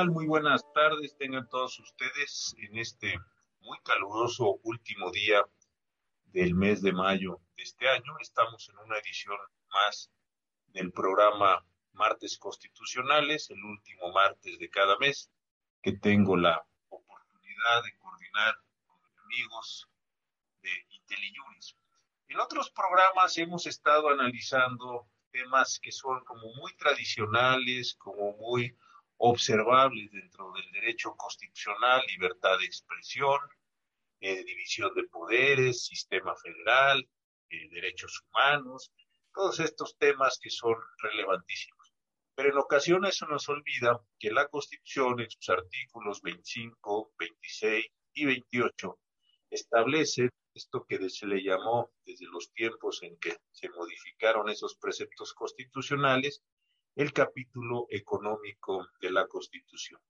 tal? Muy buenas tardes, tengan todos ustedes en este muy caluroso último día del mes de mayo de este año. Estamos en una edición más del programa Martes Constitucionales, el último martes de cada mes, que tengo la oportunidad de coordinar con amigos de IntelliJuris. En otros programas hemos estado analizando temas que son como muy tradicionales, como muy observables dentro del derecho constitucional, libertad de expresión, eh, división de poderes, sistema federal, eh, derechos humanos, todos estos temas que son relevantísimos. Pero en ocasiones se nos olvida que la Constitución en sus artículos 25, 26 y 28 establece esto que se le llamó desde los tiempos en que se modificaron esos preceptos constitucionales, el capítulo económico de la Constitución.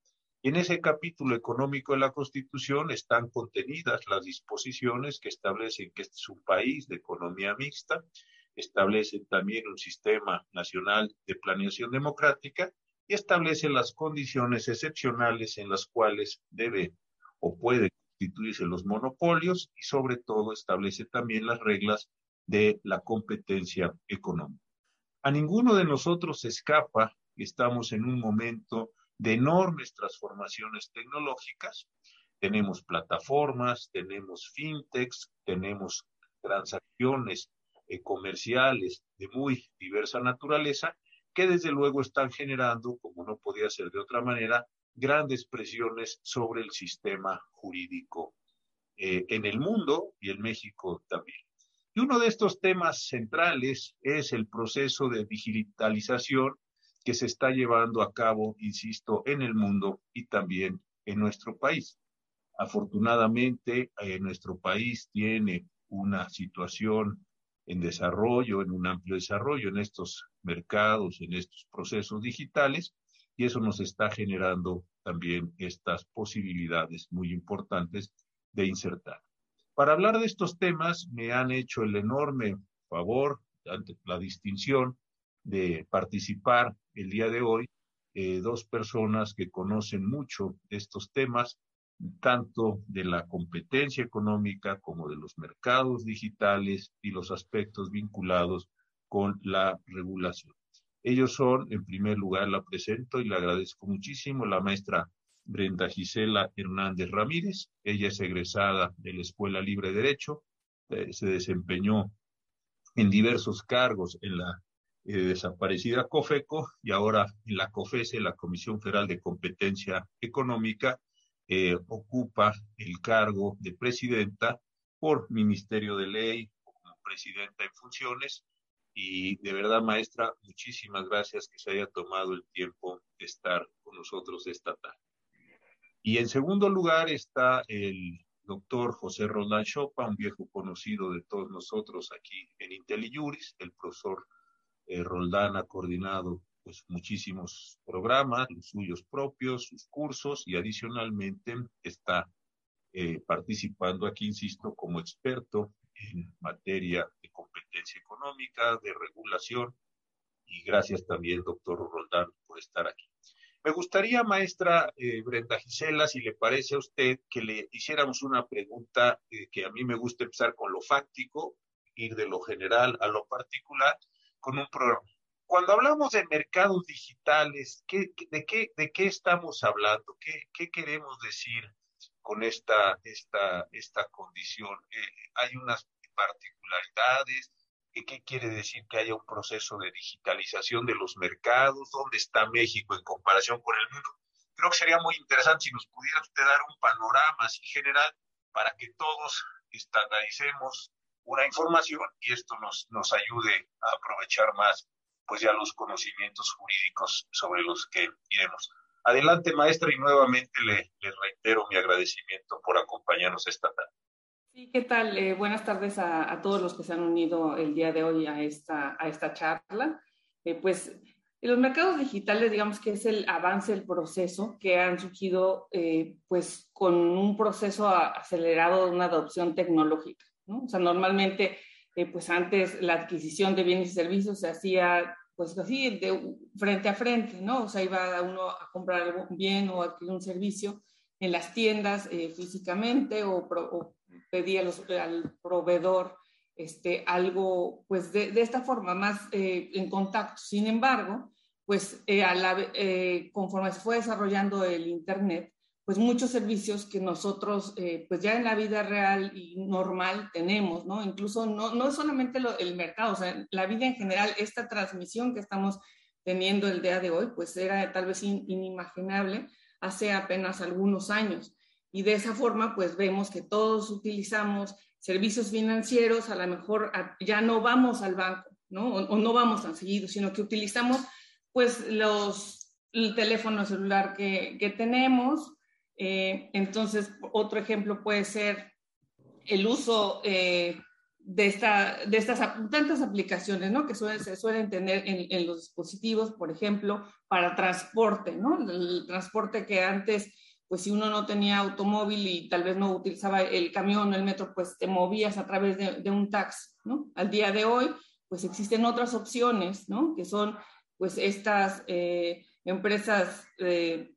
Y en ese capítulo económico de la Constitución están contenidas las disposiciones que establecen que este es un país de economía mixta, establecen también un sistema nacional de planeación democrática y establecen las condiciones excepcionales en las cuales debe o puede constituirse los monopolios y sobre todo establece también las reglas de la competencia económica. A ninguno de nosotros escapa que estamos en un momento de enormes transformaciones tecnológicas. Tenemos plataformas, tenemos fintechs, tenemos transacciones eh, comerciales de muy diversa naturaleza que desde luego están generando, como no podía ser de otra manera, grandes presiones sobre el sistema jurídico eh, en el mundo y en México también. Y uno de estos temas centrales es el proceso de digitalización que se está llevando a cabo, insisto, en el mundo y también en nuestro país. Afortunadamente, eh, nuestro país tiene una situación en desarrollo, en un amplio desarrollo en estos mercados, en estos procesos digitales, y eso nos está generando también estas posibilidades muy importantes de insertar. Para hablar de estos temas me han hecho el enorme favor, la distinción de participar el día de hoy eh, dos personas que conocen mucho estos temas, tanto de la competencia económica como de los mercados digitales y los aspectos vinculados con la regulación. Ellos son, en primer lugar, la presento y le agradezco muchísimo, la maestra Brenda Gisela Hernández Ramírez. Ella es egresada de la Escuela Libre de Derecho, eh, se desempeñó en diversos cargos en la eh, desaparecida COFECO y ahora en la COFESE, la Comisión Federal de Competencia Económica, eh, ocupa el cargo de presidenta por Ministerio de Ley, como presidenta en funciones. Y de verdad, maestra, muchísimas gracias que se haya tomado el tiempo de estar con nosotros esta tarde. Y en segundo lugar está el doctor José Roldán Chopa, un viejo conocido de todos nosotros aquí en IntelliJuris. El profesor eh, Roldán ha coordinado pues muchísimos programas, los suyos propios, sus cursos y adicionalmente está eh, participando aquí, insisto, como experto en materia de competencia económica, de regulación y gracias también, doctor Roldán, por estar aquí. Me gustaría, maestra eh, Brenda Gisela, si le parece a usted, que le hiciéramos una pregunta eh, que a mí me gusta empezar con lo fáctico, ir de lo general a lo particular, con un programa. Cuando hablamos de mercados digitales, de, qué, ¿de qué estamos hablando? ¿Qué, qué queremos decir con esta, esta, esta condición? Eh, ¿Hay unas particularidades? ¿Qué quiere decir que haya un proceso de digitalización de los mercados? ¿Dónde está México en comparación con el mundo? Creo que sería muy interesante si nos pudiera usted dar un panorama así general para que todos estandaricemos una información y esto nos, nos ayude a aprovechar más pues ya los conocimientos jurídicos sobre los que iremos. Adelante, maestra, y nuevamente le, le reitero mi agradecimiento por acompañarnos esta tarde. Sí, ¿qué tal? Eh, buenas tardes a, todos los que se han unido el día de hoy a esta, a esta charla. Eh, pues los mercados digitales, digamos que es el avance del proceso que han surgido eh, pues con un proceso acelerado de una adopción tecnológica. ¿no? O sea, normalmente, pues antes la adquisición de bienes y servicios se hacía pues así, de frente a frente, ¿no? O sea, iba uno a comprar algo bien o adquirir un servicio en las tiendas eh, físicamente o, pedía al proveedor este, algo, pues de, esta forma, más eh, en contacto. Sin embargo, pues eh, a la, conforme se fue desarrollando el Internet, pues muchos servicios que nosotros, pues ya en la vida real y normal tenemos, ¿no? Incluso no, no solamente el mercado, o sea, la vida en general, esta transmisión que estamos teniendo el día de hoy, pues era tal vez inimaginable hace apenas algunos años. Y de esa forma, pues vemos que todos utilizamos servicios financieros, a lo mejor ya no vamos al banco, ¿no? O, no vamos tan seguido, sino que utilizamos pues los, el teléfono celular que, que tenemos. Eh, entonces, otro ejemplo puede ser el uso eh, de, esta, de estas tantas aplicaciones ¿no? que se suelen tener en, los dispositivos, por ejemplo, para transporte, ¿no? El transporte que antes, pues si uno no tenía automóvil y tal vez no utilizaba el camión o el metro, pues te movías a través de, un taxi, ¿no? Al día de hoy, pues existen otras opciones, ¿no? Que son, pues, estas eh, empresas eh,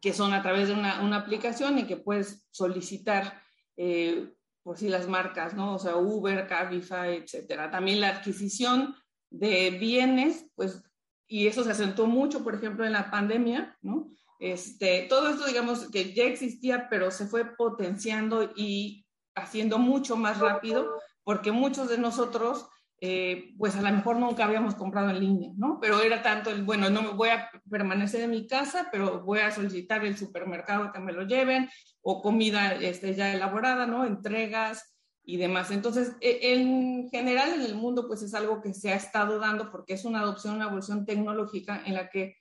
que son a través de una, una, aplicación y que puedes solicitar eh, por si las marcas, ¿no? O sea, Uber, Cabify, etcétera. También la adquisición de bienes, pues, y eso se acentuó mucho, por ejemplo, en la pandemia, ¿no? Este, todo esto, digamos, que ya existía, pero se fue potenciando y haciendo mucho más rápido, porque muchos de nosotros eh, pues a lo mejor nunca habíamos comprado en línea, ¿no? Pero era tanto el, bueno, no me voy a permanecer en mi casa, pero voy a solicitar el supermercado que me lo lleven, o comida este, ya elaborada, ¿no? Entregas y demás. Entonces, e, en general en el mundo, pues es algo que se ha estado dando porque es una adopción, una evolución tecnológica en la que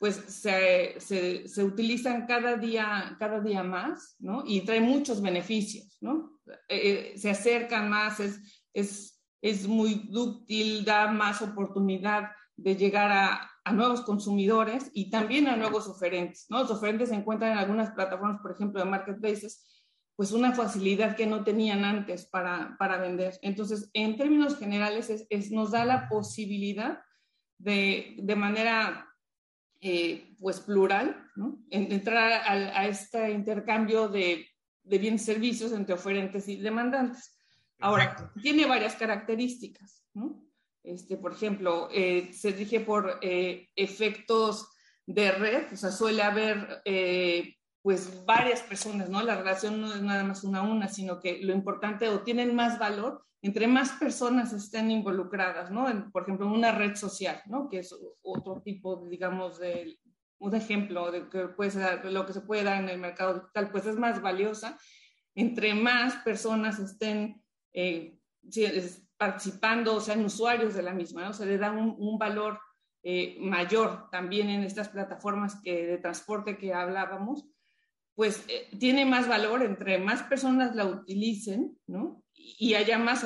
pues se, se, se, utilizan cada día, cada día más, ¿no? Y trae muchos beneficios, ¿no? Eh, eh, se acercan más, es, es es muy dúctil, da más oportunidad de llegar a, a, nuevos consumidores y también a nuevos oferentes. ¿no? Los oferentes se encuentran en algunas plataformas, por ejemplo, de marketplaces, pues una facilidad que no tenían antes para, para vender. Entonces, en términos generales, es, nos da la posibilidad de, de manera eh, pues plural, ¿no? entrar a, a, este intercambio de, de bienes y servicios entre oferentes y demandantes. Ahora, tiene varias características, ¿no? Este, por ejemplo, eh, se rige por eh, efectos de red, o sea, suele haber eh, pues varias personas, ¿no? La relación no es nada más una a una, sino que lo importante o tienen más valor entre más personas estén involucradas, ¿no? por ejemplo, una red social, ¿no? Que es otro tipo, digamos, de un ejemplo de lo que se puede dar en el mercado digital, pues es más valiosa entre más personas estén eh, participando, o sean usuarios de la misma, ¿no? se le da un, valor eh, mayor también en estas plataformas que, de transporte que hablábamos, pues eh, tiene más valor entre más personas la utilicen, ¿no? Y haya más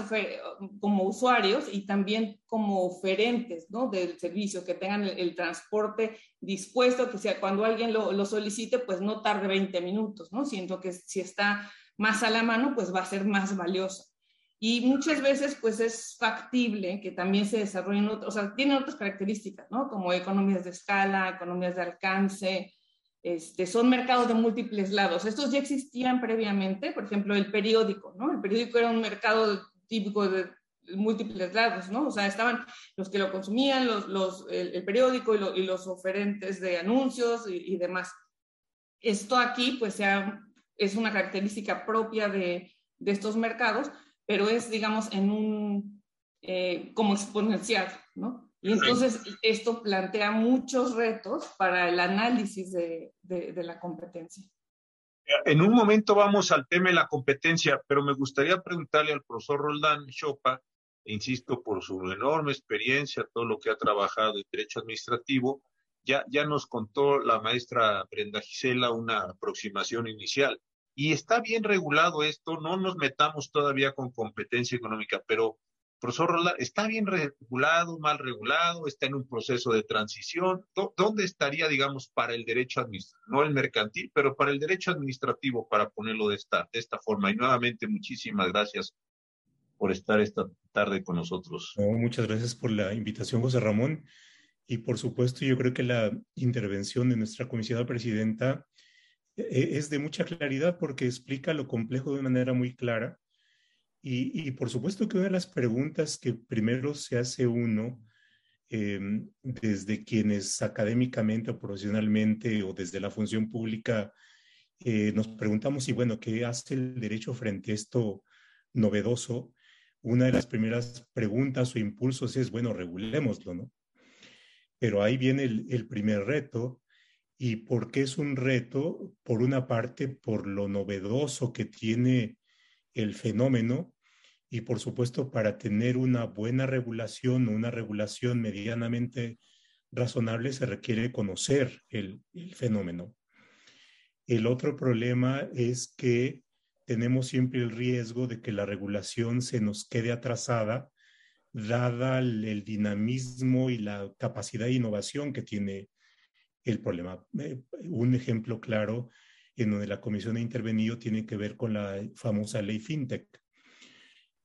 como usuarios y también como oferentes, ¿no? Del servicio, que tengan el, transporte dispuesto, que sea cuando alguien lo, solicite, pues no tarde 20 minutos, ¿no? Siento que si está más a la mano, pues va a ser más valiosa. Y muchas veces, pues es factible que también se desarrollen otros, o sea, tienen otras características, ¿no? Como economías de escala, economías de alcance, este, son mercados de múltiples lados. Estos ya existían previamente, por ejemplo, el periódico, ¿no? El periódico era un mercado típico de múltiples lados, ¿no? O sea, estaban los que lo consumían, los, los, el, periódico y, y, los oferentes de anuncios y, y demás. Esto aquí, pues, sea, es una característica propia de, de estos mercados, pero es, digamos, en un, eh, como exponencial, ¿no? Y entonces esto plantea muchos retos para el análisis de, de, la competencia. En un momento vamos al tema de la competencia, pero me gustaría preguntarle al profesor Roldán Chopa, e insisto, por su enorme experiencia, todo lo que ha trabajado en derecho administrativo, ya, ya nos contó la maestra Brenda Gisela una aproximación inicial. Y está bien regulado esto, no nos metamos todavía con competencia económica, pero, profesor Roland, ¿está bien regulado, mal regulado? ¿Está en un proceso de transición? ¿Dónde estaría, digamos, para el derecho administrativo? No el mercantil, pero para el derecho administrativo, para ponerlo de esta, de esta forma. Y nuevamente, muchísimas gracias por estar esta tarde con nosotros. muchas gracias por la invitación, José Ramón. Y por supuesto, yo creo que la intervención de nuestra comisionada presidenta eh, es de mucha claridad porque explica lo complejo de manera muy clara. Y, por supuesto que una de las preguntas que primero se hace uno, em, desde quienes académicamente o profesionalmente o desde la función pública, eh, nos preguntamos, y bueno, ¿qué hace el derecho frente a esto novedoso? Una de las primeras preguntas o impulsos es, bueno, regulémoslo, ¿no? Pero ahí viene el, primer reto. ¿Y por qué es un reto? Por una parte, por lo novedoso que tiene el fenómeno y por supuesto para tener una buena regulación o una regulación medianamente razonable se requiere conocer el, fenómeno. El otro problema es que tenemos siempre el riesgo de que la regulación se nos quede atrasada dada el, dinamismo y la capacidad de innovación que tiene el problema. Eh, un ejemplo claro en donde la comisión ha intervenido tiene que ver con la famosa ley FinTech.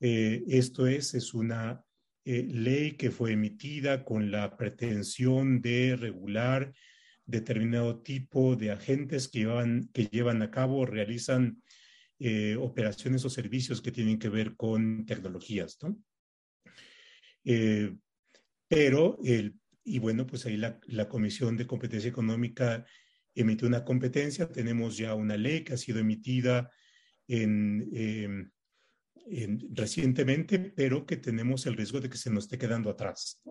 Eh, esto es, es una eh, ley que fue emitida con la pretensión de regular determinado tipo de agentes que llevan, que llevan a cabo realizan operaciones o servicios que tienen que ver con tecnologías. ¿no? Eh, pero, el, y bueno, pues ahí la, la, Comisión de Competencia Económica emitió una competencia, tenemos ya una ley que ha sido emitida en, em, en, recientemente, pero que tenemos el riesgo de que se nos esté quedando atrás.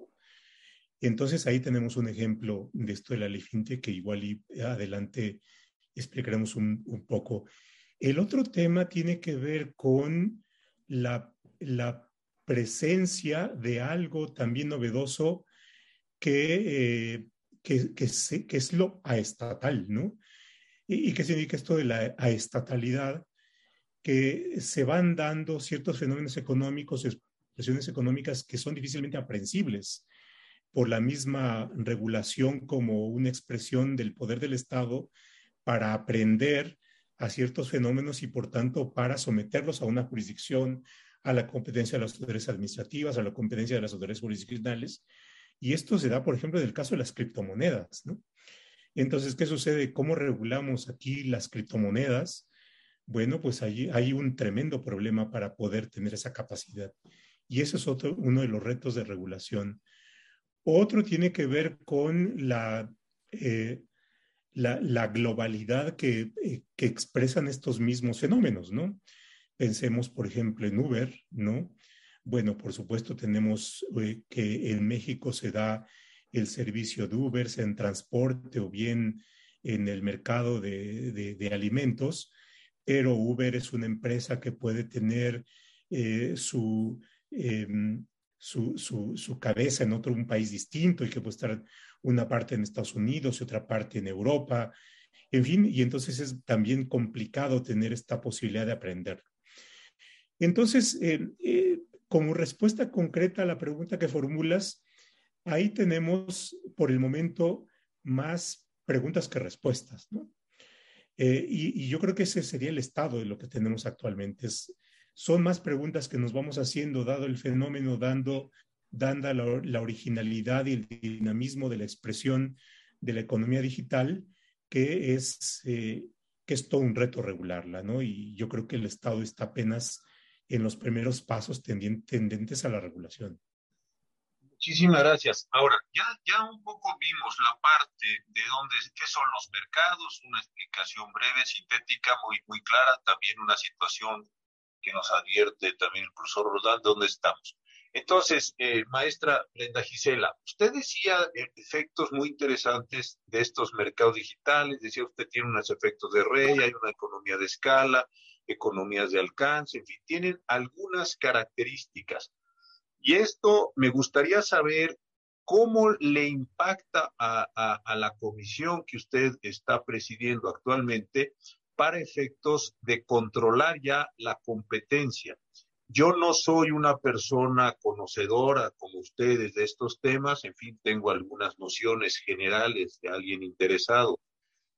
Entonces ahí tenemos un ejemplo de esto de la ley que igual y adelante explicaremos un, poco. El otro tema tiene que ver con la, la presencia de algo también novedoso que, eh, que, que, es lo aestatal, ¿no? ¿Y, qué significa esto de la aestatalidad? Que se van dando ciertos fenómenos económicos, expresiones económicas que son difícilmente aprensibles por la misma regulación como una expresión del poder del Estado para aprender a ciertos fenómenos y por tanto para someterlos a una jurisdicción, a la competencia de las autoridades administrativas, a la competencia de las autoridades jurisdiccionales. Y esto se da, por ejemplo, en el caso de las criptomonedas. Entonces, ¿qué sucede? ¿Cómo regulamos aquí las criptomonedas? Bueno, pues allí hay un tremendo problema para poder tener esa capacidad. Y eso es otro, uno de los retos de regulación. Otro tiene que ver con la, eh, la, globalidad que, eh, que expresan estos mismos fenómenos, ¿no? Pensemos, por ejemplo, en Uber, ¿no? Bueno, por supuesto tenemos eh, que en México se da el servicio de Uber, sea en transporte o bien en el mercado de, alimentos, pero Uber es una empresa que puede tener eh, em, su, su, cabeza en otro un país distinto y que puede estar una parte en Estados Unidos y otra parte en Europa, en fin, y entonces es también complicado tener esta posibilidad de aprender. Entonces, eh, eh, como respuesta concreta a la pregunta que formulas, ahí tenemos por el momento más preguntas que respuestas, ¿no? Eh, y, yo creo que ese sería el estado de lo que tenemos actualmente. son más preguntas que nos vamos haciendo, dado el fenómeno, dando, dando la, originalidad y el dinamismo de la expresión de la economía digital, que es, que es todo un reto regularla, ¿no? Y yo creo que el Estado está apenas en los primeros pasos tendentes a la regulación. Muchísimas gracias. Ahora, ya, ya un poco vimos la parte de dónde, qué son los mercados, una explicación breve, sintética, muy, muy clara, también una situación que nos advierte también el profesor Rodán, dónde estamos. Entonces, eh, maestra Brenda Gisela, usted decía eh, efectos muy interesantes de estos mercados digitales, decía usted tiene unos efectos de rey, hay una economía de escala, economías de alcance, en fin, tienen algunas características. Y esto me gustaría saber cómo le impacta a, la comisión que usted está presidiendo actualmente para efectos de controlar ya la competencia. Yo no soy una persona conocedora como ustedes de estos temas, en fin, tengo algunas nociones generales de alguien interesado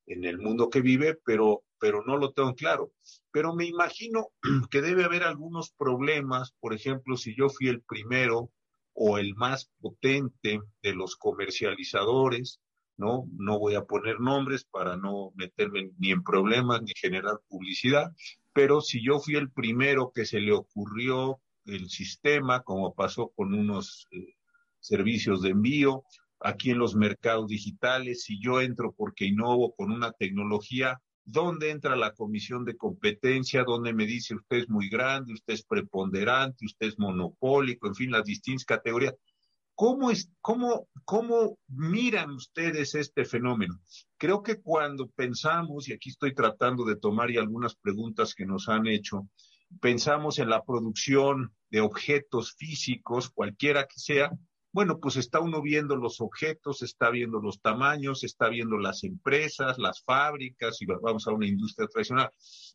en el mundo que vive, pero, pero no lo tengo claro. Pero me imagino que debe haber algunos problemas, por ejemplo, si yo fui el primero o el más potente de los comercializadores, ¿no? No voy a poner nombres para no meterme ni en problemas ni generar publicidad, pero si yo fui el primero que se le ocurrió el sistema, como pasó con unos eh, servicios de envío, aquí en los mercados digitales, si yo entro porque innovo con una tecnología, ¿dónde entra la comisión de competencia? ¿Dónde me dice usted es muy grande, usted es preponderante, usted es monopólico, en fin, las distintas categorías? ¿Cómo, es, cómo, ¿Cómo miran ustedes este fenómeno? Creo que cuando pensamos, y aquí estoy tratando de tomar y algunas preguntas que nos han hecho, pensamos en la producción de objetos físicos, cualquiera que sea, bueno, pues está uno viendo los objetos, está viendo los tamaños, está viendo las empresas, las fábricas, y vamos a una industria tradicional.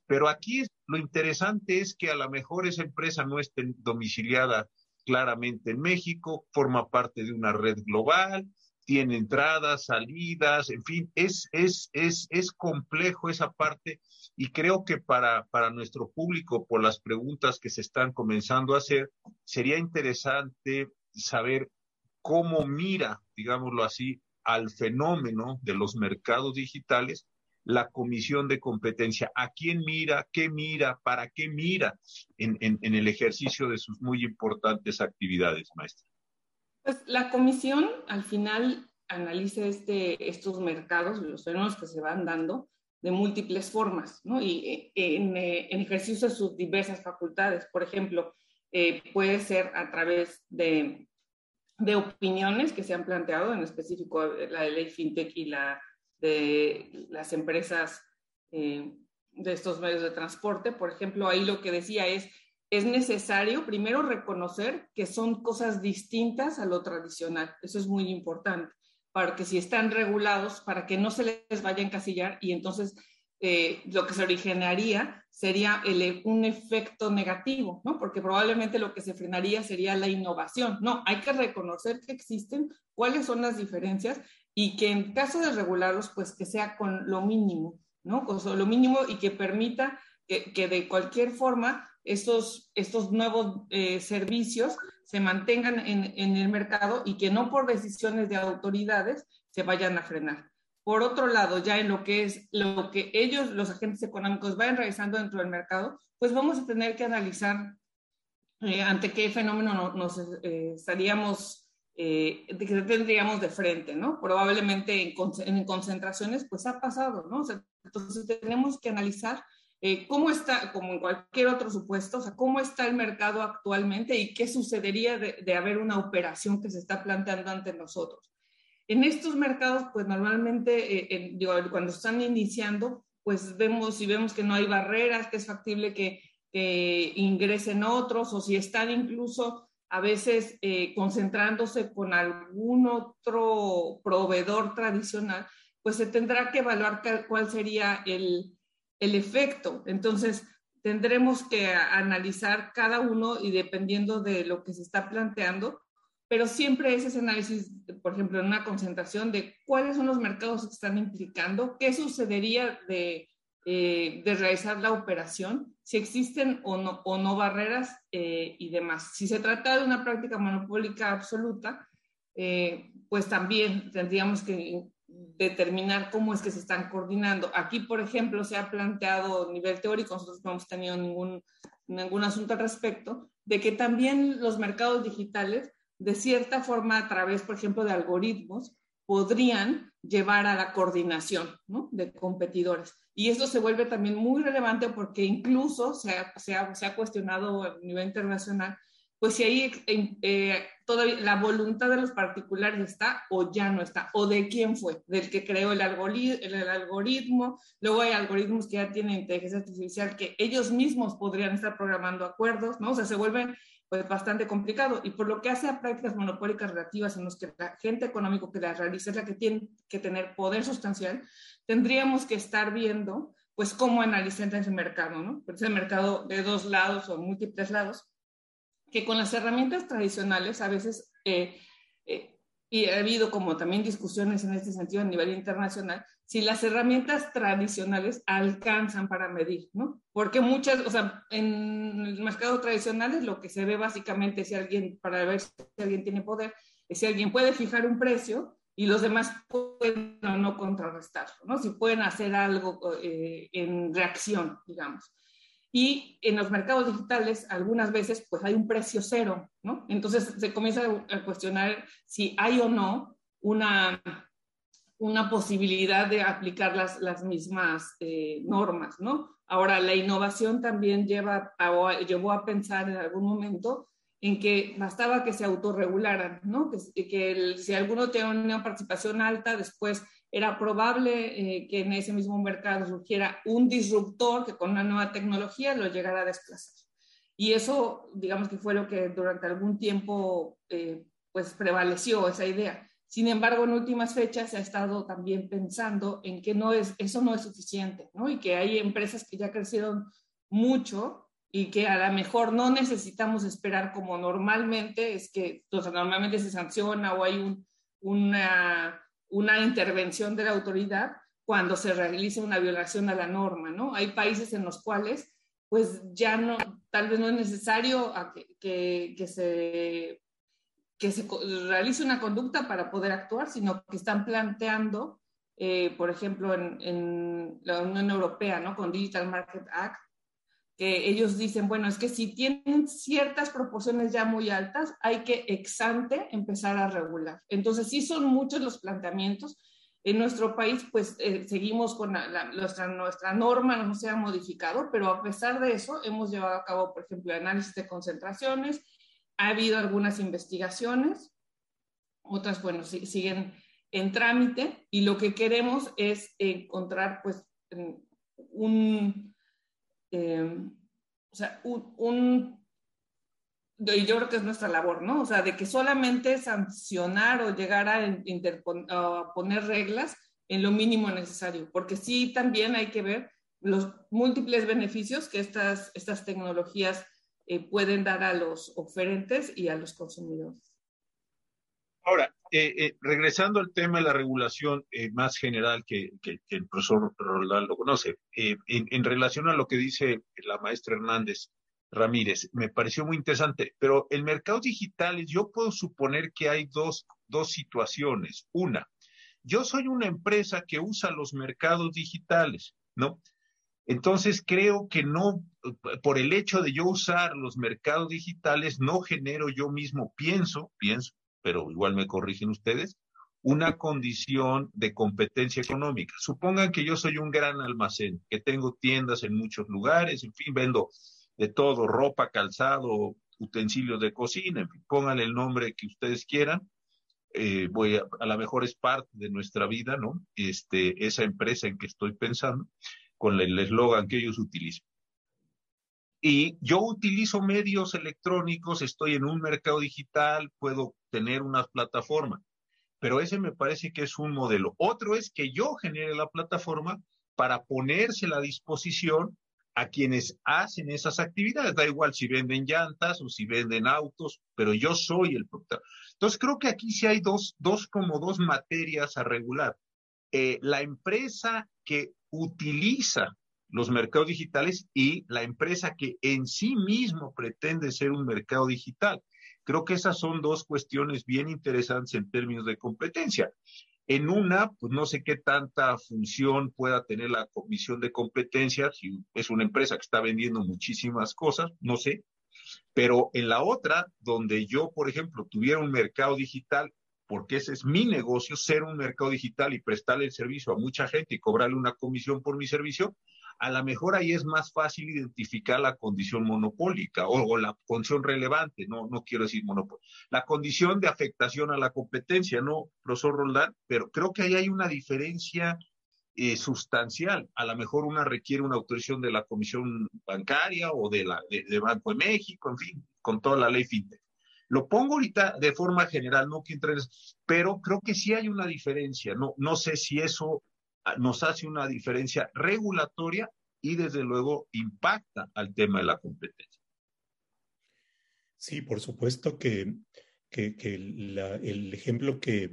Pero aquí lo interesante es que a lo mejor esa empresa no esté domiciliada claramente en México, forma parte de una red global, tiene entradas, salidas, en fin, es, es, es, es complejo esa parte y creo que para, para nuestro público, por las preguntas que se están comenzando a hacer, sería interesante saber cómo mira, digámoslo así, al fenómeno de los mercados digitales la comisión de competencia. ¿A quién mira? ¿Qué mira? ¿Para qué mira en, el ejercicio de sus muy importantes actividades, maestra? Pues la comisión al final analiza este, estos mercados, los fenómenos que se van dando de múltiples formas, ¿no? Y eh, en, eh, en ejercicio de sus diversas facultades. Por ejemplo, eh, puede ser a través de de opiniones que se han planteado, en específico la de ley FinTech y la de las empresas eh, de estos medios de transporte. Por ejemplo, ahí lo que decía es, es necesario primero reconocer que son cosas distintas a lo tradicional. Eso es muy importante, para que si están regulados, para que no se les vaya a encasillar y entonces eh, lo que se originaría sería un efecto negativo, ¿no? Porque probablemente lo que se frenaría sería la innovación. No, hay que reconocer que existen, cuáles son las diferencias y que en caso de regularlos, pues que sea con lo mínimo, ¿no? Con lo mínimo y que permita que, de cualquier forma estos, estos nuevos eh, servicios se mantengan en, en el mercado y que no por decisiones de autoridades se vayan a frenar. Por otro lado, ya en lo que es lo que ellos, los agentes económicos, vayan realizando dentro del mercado, pues vamos a tener que analizar eh, ante qué fenómeno nos, eh, estaríamos, eh, tendríamos de frente, ¿no? Probablemente en, concentraciones, pues ha pasado, ¿no? entonces tenemos que analizar eh, cómo está, como en cualquier otro supuesto, o sea, cómo está el mercado actualmente y qué sucedería de, de haber una operación que se está planteando ante nosotros. En estos mercados, pues normalmente eh, cuando están iniciando, pues vemos y vemos que no hay barreras, que es factible que, ingresen otros o si están incluso a veces eh, concentrándose con algún otro proveedor tradicional, pues se tendrá que evaluar cuál sería el, el efecto. Entonces, tendremos que analizar cada uno y dependiendo de lo que se está planteando, pero siempre es ese análisis, por ejemplo, en una concentración de cuáles son los mercados que están implicando, qué sucedería de, eh, de realizar la operación, si existen o no, o no barreras eh, y demás. Si se trata de una práctica monopólica absoluta, eh, pues también tendríamos que determinar cómo es que se están coordinando. Aquí, por ejemplo, se ha planteado a nivel teórico, nosotros no hemos tenido ningún, ningún asunto al respecto, de que también los mercados digitales de cierta forma, a través, por ejemplo, de algoritmos, podrían llevar a la coordinación de competidores. Y esto se vuelve también muy relevante porque incluso se ha, cuestionado a nivel internacional, pues si ahí eh, todavía la voluntad de los particulares está o ya no está, o de quién fue, del que creó el, el, el algoritmo. Luego hay algoritmos que ya tienen inteligencia artificial que ellos mismos podrían estar programando acuerdos, ¿no? O sea, se vuelven pues bastante complicado. Y por lo que hace a prácticas monopólicas relativas en los que la gente económico que las realiza es la que tiene que tener poder sustancial, tendríamos que estar viendo pues cómo analizar ese mercado, ¿no? Ese mercado de dos lados o múltiples lados, que con las herramientas tradicionales a veces, eh, eh, y ha habido como también discusiones en este sentido a nivel internacional, si las herramientas tradicionales alcanzan para medir, ¿no? Porque muchas, o sea, en el mercado tradicional lo que se ve básicamente si alguien, para ver si alguien tiene poder, es si alguien puede fijar un precio y los demás pueden o no contrarrestarlo, ¿no? Si pueden hacer algo eh, en reacción, digamos. Y en los mercados digitales, algunas veces, pues hay un precio cero, ¿no? Entonces se comienza a cuestionar si hay o no una una posibilidad de aplicar las, las mismas eh, normas, ¿no? Ahora, la innovación también lleva a, llevó a pensar en algún momento en que bastaba que se autorregularan, ¿no? Que, que si alguno tenía una participación alta, después era probable eh, que en ese mismo mercado surgiera un disruptor que con una nueva tecnología lo llegara a desplazar. Y eso, digamos que fue lo que durante algún tiempo, eh, pues prevaleció esa idea. Sin embargo, en últimas fechas se ha estado también pensando en que no es, eso no es suficiente, ¿no? Y que hay empresas que ya crecieron mucho y que a lo mejor no necesitamos esperar como normalmente, es que o sea, normalmente se sanciona o hay un, una, una intervención de la autoridad cuando se realiza una violación a la norma, ¿no? Hay países en los cuales pues ya no, tal vez no es necesario que, que, que se que se realice una conducta para poder actuar, sino que están planteando, eh, por ejemplo, en, la Unión Europea, ¿no? Con Digital Market Act, que ellos dicen, bueno, es que si tienen ciertas proporciones ya muy altas, hay que ex ante empezar a regular. Entonces, sí son muchos los planteamientos. En nuestro país, pues eh, seguimos con nuestra, nuestra norma, no se ha modificado, pero a pesar de eso, hemos llevado a cabo, por ejemplo, análisis de concentraciones, ha habido algunas investigaciones, otras, bueno, siguen en trámite y lo que queremos es encontrar, pues, un, eh, o sea, un, y yo creo que es nuestra labor, ¿no? O sea, de que solamente sancionar o llegar a, a poner reglas en lo mínimo necesario, porque sí también hay que ver los múltiples beneficios que estas, estas tecnologías eh, pueden dar a los oferentes y a los consumidores. Ahora, eh, eh, regresando al tema de la regulación más general que, el profesor Roldán lo conoce, en, en, relación a lo que dice la maestra Hernández Ramírez, me pareció muy interesante, pero el mercado digital, yo puedo suponer que hay dos, dos situaciones. Una, yo soy una empresa que usa los mercados digitales, ¿no? Entonces creo que no, por el hecho de yo usar los mercados digitales, no genero yo mismo, pienso, pienso, pero igual me corrigen ustedes, una condición de competencia económica. Supongan que yo soy un gran almacén, que tengo tiendas en muchos lugares, en fin, vendo de todo, ropa, calzado, utensilios de cocina, en fin, pónganle el nombre que ustedes quieran. Eh, voy a, a lo mejor es parte de nuestra vida, ¿no? Este, esa empresa en que estoy pensando con el eslogan que ellos utilizan. Y yo utilizo medios electrónicos, estoy en un mercado digital, puedo tener una plataforma, pero ese me parece que es un modelo. Otro es que yo genere la plataforma para ponérsela a disposición a quienes hacen esas actividades. Da igual si venden llantas o si venden autos, pero yo soy el propietario. Entonces creo que aquí sí hay dos, dos como dos materias a regular. Eh, la empresa que utiliza los mercados digitales y la empresa que en sí mismo pretende ser un mercado digital. Creo que esas son dos cuestiones bien interesantes en términos de competencia. En una, pues no sé qué tanta función pueda tener la comisión de competencia, si es una empresa que está vendiendo muchísimas cosas, no sé. Pero en la otra, donde yo, por ejemplo, tuviera un mercado digital porque ese es mi negocio, ser un mercado digital y prestarle el servicio a mucha gente y cobrarle una comisión por mi servicio, a lo mejor ahí es más fácil identificar la condición monopólica o, la condición relevante, no, no quiero decir monopolio, la condición de afectación a la competencia, no, profesor Roldán, pero creo que ahí hay una diferencia eh, sustancial. A lo mejor una requiere una autorización de la Comisión Bancaria o de la de Banco de México, en fin, con toda la ley FinTech. Lo pongo ahorita de forma general, no quiero entrar pero creo que sí hay una diferencia. No, no sé si eso ah, nos hace una diferencia regulatoria y desde luego impacta al tema de la competencia. Sí, por supuesto que, que, el ejemplo que,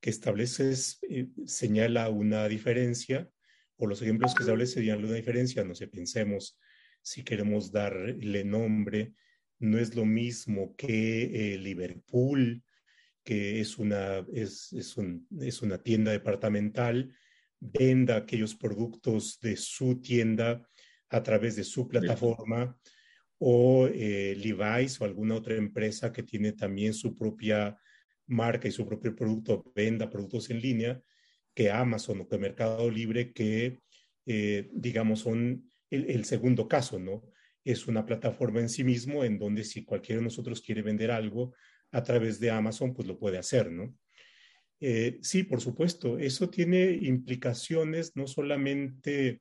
que establece eh, señala una diferencia, o los ejemplos que establece señalan una diferencia, no sé, pensemos si queremos darle nombre, no es lo mismo que eh, Liverpool, que es una, es, es, un, es una tienda departamental, venda aquellos productos de su tienda a través de su plataforma, o eh, Levi's o alguna otra empresa que tiene también su propia marca y su propio producto, venda productos en línea, que Amazon o que Mercado Libre, que eh, digamos son el, el, segundo caso, ¿no? Es una plataforma en sí mismo en donde si cualquiera de nosotros quiere vender algo a través de Amazon, pues lo puede hacer, ¿no? Eh, sí, por supuesto, eso tiene implicaciones no solamente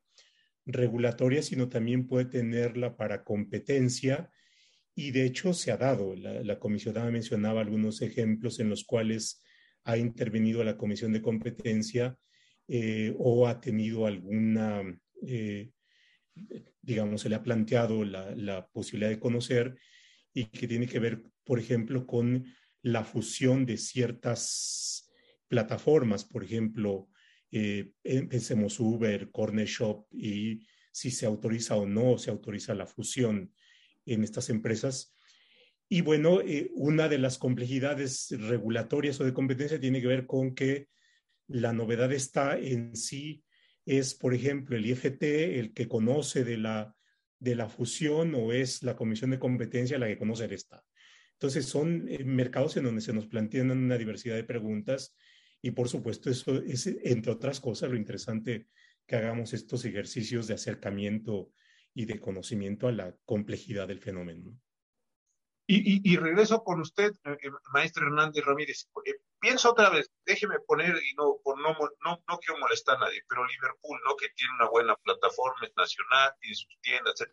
regulatorias, sino también puede tenerla para competencia. Y de hecho se ha dado. La, comisionada mencionaba algunos ejemplos en los cuales ha intervenido la Comisión de Competencia eh, o ha tenido alguna, eh, digamos, se le ha planteado la, posibilidad de conocer y que tiene que ver, por ejemplo, con la fusión de ciertas plataformas, por ejemplo, eh, pensemos Uber, Corner Shop y si se autoriza o no se autoriza la fusión en estas empresas. Y bueno, eh, una de las complejidades regulatorias o de competencia tiene que ver con que la novedad está en sí, es, por ejemplo, el IFT el que conoce de la, de la fusión o es la Comisión de Competencia la que conoce el Estado. Entonces, son eh, mercados en donde se nos plantean una diversidad de preguntas y por supuesto, eso es, entre otras cosas, lo interesante que hagamos estos ejercicios de acercamiento y de conocimiento a la complejidad del fenómeno. Y, y, regreso con usted, eh, eh, maestro Hernández Ramírez. Pienso otra vez, déjeme poner, y no, por no, no, no quiero molestar a nadie, pero Liverpool, ¿no? que tiene una buena plataforma, es nacional, tiene sus tiendas, etc.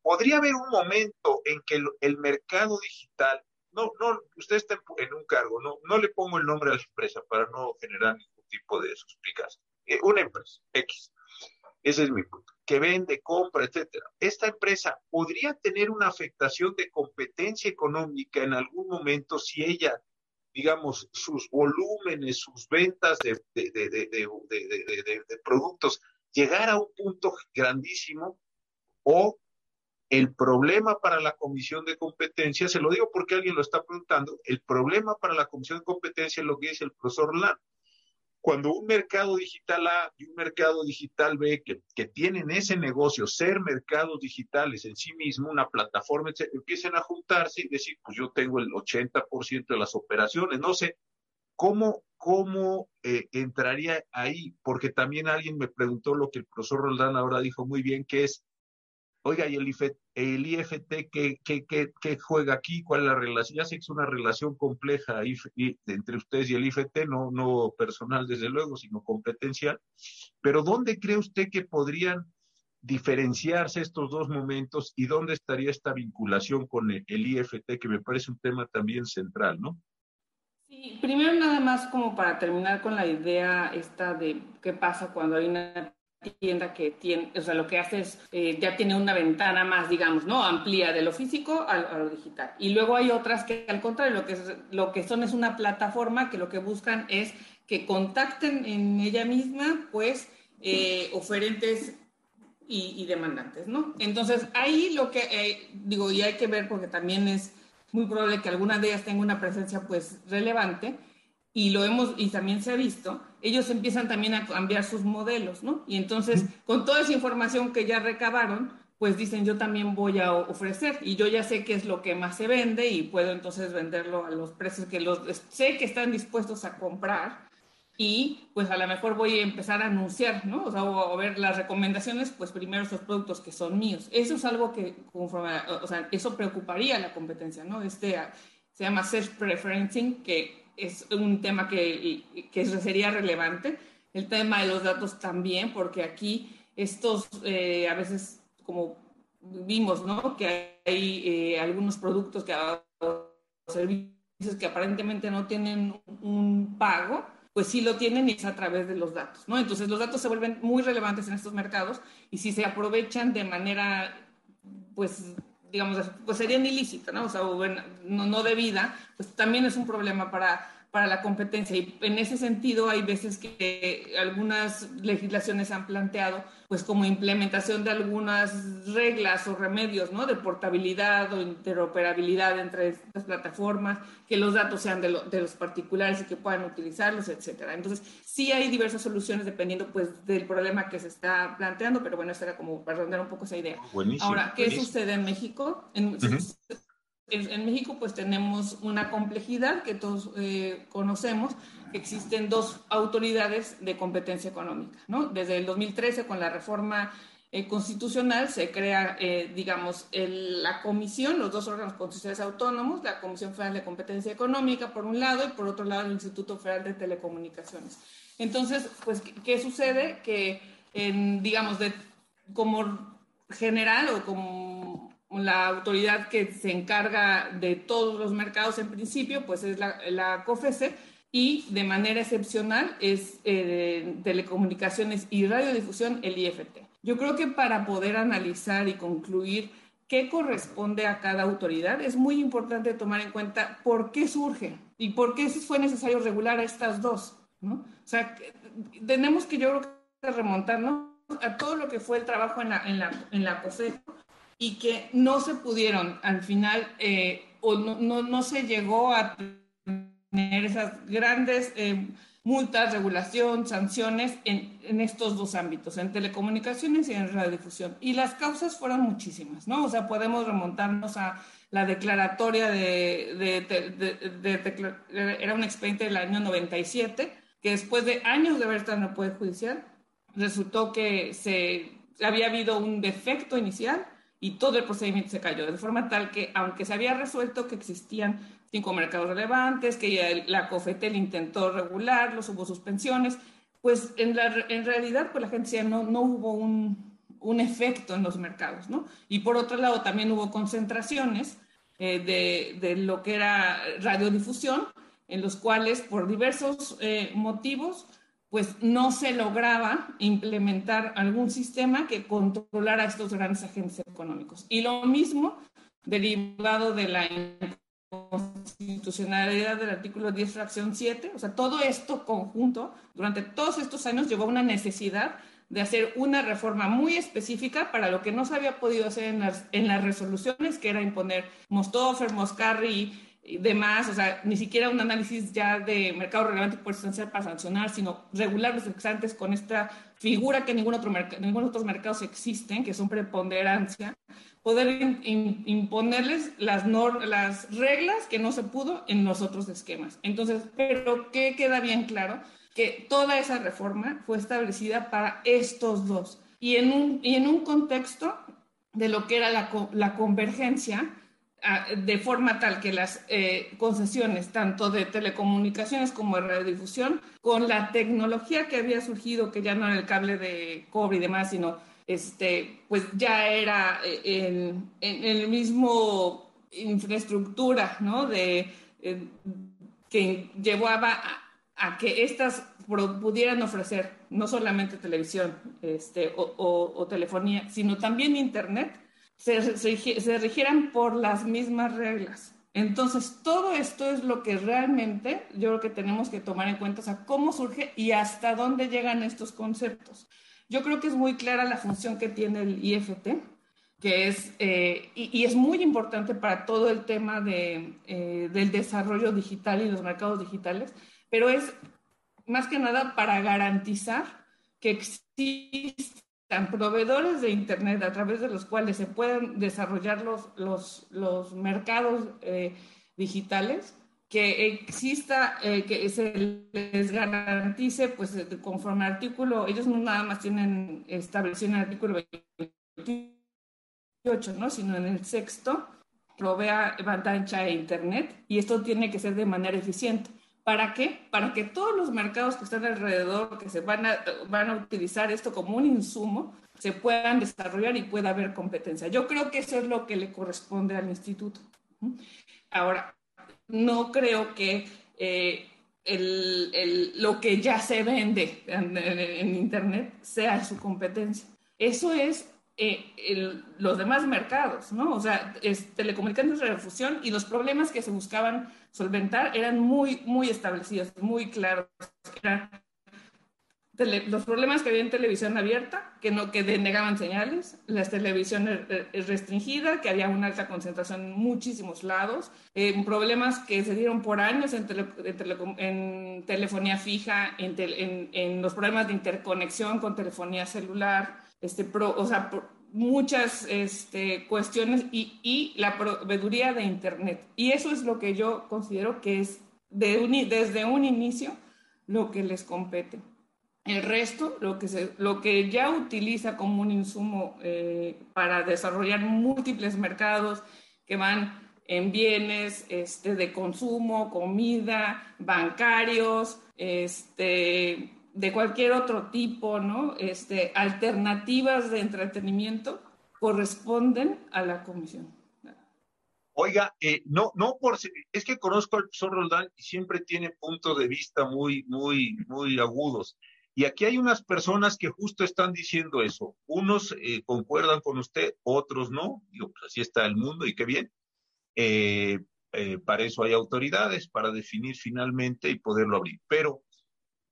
¿Podría haber un momento en que el, mercado digital no, no, usted está en un cargo, no, no le pongo el nombre a la empresa para no generar ningún tipo de suspicacia. Eh, una empresa, X. Ese es mi punto. Que vende, compra, etcétera. Esta empresa podría tener una afectación de competencia económica en algún momento si ella, digamos, sus volúmenes, sus ventas de, de, de, de productos llegara a un punto grandísimo o el problema para la Comisión de Competencia, se lo digo porque alguien lo está preguntando, el problema para la Comisión de Competencia es lo que dice el profesor Lan. Cuando un mercado digital A y un mercado digital B que, tienen ese negocio, ser mercados digitales en sí mismo, una plataforma, empiecen a juntarse y decir, pues yo tengo el 80% de las operaciones, no sé, ¿cómo, cómo eh, entraría ahí? Porque también alguien me preguntó lo que el profesor Roldán ahora dijo muy bien, que es Oiga, ¿y el, IFT, el IFT ¿qué, juega aquí? ¿Cuál es la relación? Ya sé que es una relación compleja entre ustedes y el IFT, no, no personal desde luego, sino competencial. Pero ¿dónde cree usted que podrían diferenciarse estos dos momentos y dónde estaría esta vinculación con el, el IFT, que me parece un tema también central, ¿no? Sí, primero nada más como para terminar con la idea esta de qué pasa cuando hay una tienda que tiene, o sea, lo que hace es, eh, ya tiene una ventana más, digamos, ¿no? Amplía de lo físico a, lo digital. Y luego hay otras que al contrario, lo que, lo que son es una plataforma que lo que buscan es que contacten en ella misma, pues, eh, oferentes y, demandantes, ¿no? Entonces, ahí lo que, eh, digo, y hay que ver porque también es muy probable que alguna de ellas tenga una presencia, pues, relevante, y lo hemos, y también se ha visto, ellos empiezan también a cambiar sus modelos, ¿no? Y entonces, con toda esa información que ya recabaron, pues dicen, yo también voy a ofrecer y yo ya sé qué es lo que más se vende y puedo entonces venderlo a los precios que los sé que están dispuestos a comprar y pues a lo mejor voy a empezar a anunciar, ¿no? O sea, o a ver las recomendaciones, pues primero esos productos que son míos. Eso es algo que, conforme, o sea, eso preocuparía a la competencia, ¿no? Este se llama search preferencing, que es un tema que, que sería relevante. El tema de los datos también, porque aquí estos eh, a veces, como vimos, ¿no? Que hay eh, algunos productos que servicios que aparentemente no tienen un pago, pues sí lo tienen y es a través de los datos, ¿no? Entonces los datos se vuelven muy relevantes en estos mercados y si se aprovechan de manera, pues digamos, pues serían ilícitas, ¿no? O sea, no, no debida, pues también es un problema para, para la competencia. Y en ese sentido hay veces que algunas legislaciones han planteado, pues como implementación de algunas reglas o remedios, ¿no? De portabilidad o interoperabilidad entre estas plataformas, que los datos sean de, los particulares y que puedan utilizarlos, etcétera. Entonces, sí hay diversas soluciones dependiendo, pues, del problema que se está planteando, pero bueno, esta era como para rondar un poco esa idea. Ahora, ¿qué sucede en México? En, en, México pues tenemos una complejidad que todos eh, conocemos, que existen dos autoridades de competencia económica, ¿no? Desde el 2013 con la reforma eh, constitucional se crea, eh, digamos, la comisión, los dos órganos constitucionales autónomos, la Comisión Federal de Competencia Económica por un lado y por otro lado el Instituto Federal de Telecomunicaciones. Entonces, pues, ¿qué sucede? Que, en, digamos, de, como general o como la autoridad que se encarga de todos los mercados en principio, pues es la, la COFESE y de manera excepcional es eh, telecomunicaciones y radiodifusión el IFT. Yo creo que para poder analizar y concluir qué corresponde a cada autoridad es muy importante tomar en cuenta por qué surge y por qué fue necesario regular a estas dos. ¿no? O sea, tenemos que yo creo que remontarnos a todo lo que fue el trabajo en la, en la, en la COFESE y que no se pudieron al final eh, o no, no, no, se llegó a tener esas grandes eh, multas, regulación, sanciones en, en, estos dos ámbitos, en telecomunicaciones y en radiodifusión. Y las causas fueron muchísimas, ¿no? O sea, podemos remontarnos a la declaratoria de, era un expediente del año 97, que después de años de haber estado en el Poder Judicial, resultó que se había habido un defecto inicial y todo el procedimiento se cayó, de forma tal que, aunque se había resuelto que existían cinco mercados relevantes, que la COFETEL intentó regularlos, hubo suspensiones, pues en, la, en realidad pues la gente decía no, no hubo un, un, efecto en los mercados, ¿no? Y por otro lado también hubo concentraciones eh, de, de, lo que era radiodifusión, en los cuales por diversos eh, motivos pues no se lograba implementar algún sistema que controlara a estos grandes agentes económicos. Y lo mismo derivado de la constitucionalidad del artículo 10, fracción 7, o sea, todo esto conjunto, durante todos estos años llevó a una necesidad de hacer una reforma muy específica para lo que no se había podido hacer en las, en las resoluciones, que era imponer Mostoffer, Moscarri demás, o sea, ni siquiera un análisis ya de mercado relevante por esencial para sancionar, sino regular los exantes con esta figura que ningún otro ningún otros mercados existen, que son preponderancia, poder imponerles las, las reglas que no se pudo en los otros esquemas. Entonces, pero ¿qué queda bien claro? Que toda esa reforma fue establecida para estos dos y en un, y en un contexto de lo que era la, la convergencia, de forma tal que las eh, concesiones, tanto de telecomunicaciones como de radiodifusión, con la tecnología que había surgido, que ya no era el cable de cobre y demás, sino este, pues ya era eh, en, el mismo infraestructura, ¿no? De, eh, que llevaba a, que estas pudieran ofrecer no solamente televisión este, o telefonía, sino también Internet se, se, rigieran por las mismas reglas. Entonces, todo esto es lo que realmente yo creo que tenemos que tomar en cuenta, o sea, cómo surge y hasta dónde llegan estos conceptos. Yo creo que es muy clara la función que tiene el IFT, que es, eh, y, es muy importante para todo el tema de, eh, del desarrollo digital y los mercados digitales, pero es más que nada para garantizar que existe proveedores de Internet a través de los cuales se pueden desarrollar los, los, los mercados eh, digitales, que exista, eh, que se les garantice, pues conforme al artículo, ellos no nada más tienen establecido en el artículo 28, ¿no? sino en el sexto, provea ancha e Internet, y esto tiene que ser de manera eficiente. ¿Para qué? Para que todos los mercados que están alrededor, que se van a, van a utilizar esto como un insumo, se puedan desarrollar y pueda haber competencia. Yo creo que eso es lo que le corresponde al instituto. Ahora, no creo que eh, el, el, lo que ya se vende en, en, Internet sea su competencia. Eso es eh, los demás mercados, ¿no? O sea, es, telecomunicaciones refusión y los problemas que se buscaban solventar eran muy, muy establecidos, muy claros. los problemas que había en televisión abierta, que no que denegaban señales, la televisión restringida, que había una alta concentración en muchísimos lados, eh, problemas que se dieron por años en, en telefonía fija, en, en, los problemas de interconexión con telefonía celular, este, pro, o sea, muchas este, cuestiones y, y, la proveeduría de Internet. Y eso es lo que yo considero que es de desde un inicio lo que les compete. El resto, lo que, se, lo que ya utiliza como un insumo eh, para desarrollar múltiples mercados que van en bienes este, de consumo, comida, bancarios, este, de cualquier otro tipo, ¿no? Este, alternativas de entretenimiento corresponden a la comisión. Oiga, eh, no, no por es que conozco al profesor Roldán y siempre tiene puntos de vista muy, muy, muy agudos. Y aquí hay unas personas que justo están diciendo eso. Unos eh, concuerdan con usted, otros no. Digo, pues así está el mundo y qué bien. Eh, para eso hay autoridades, para definir finalmente y poderlo abrir. Pero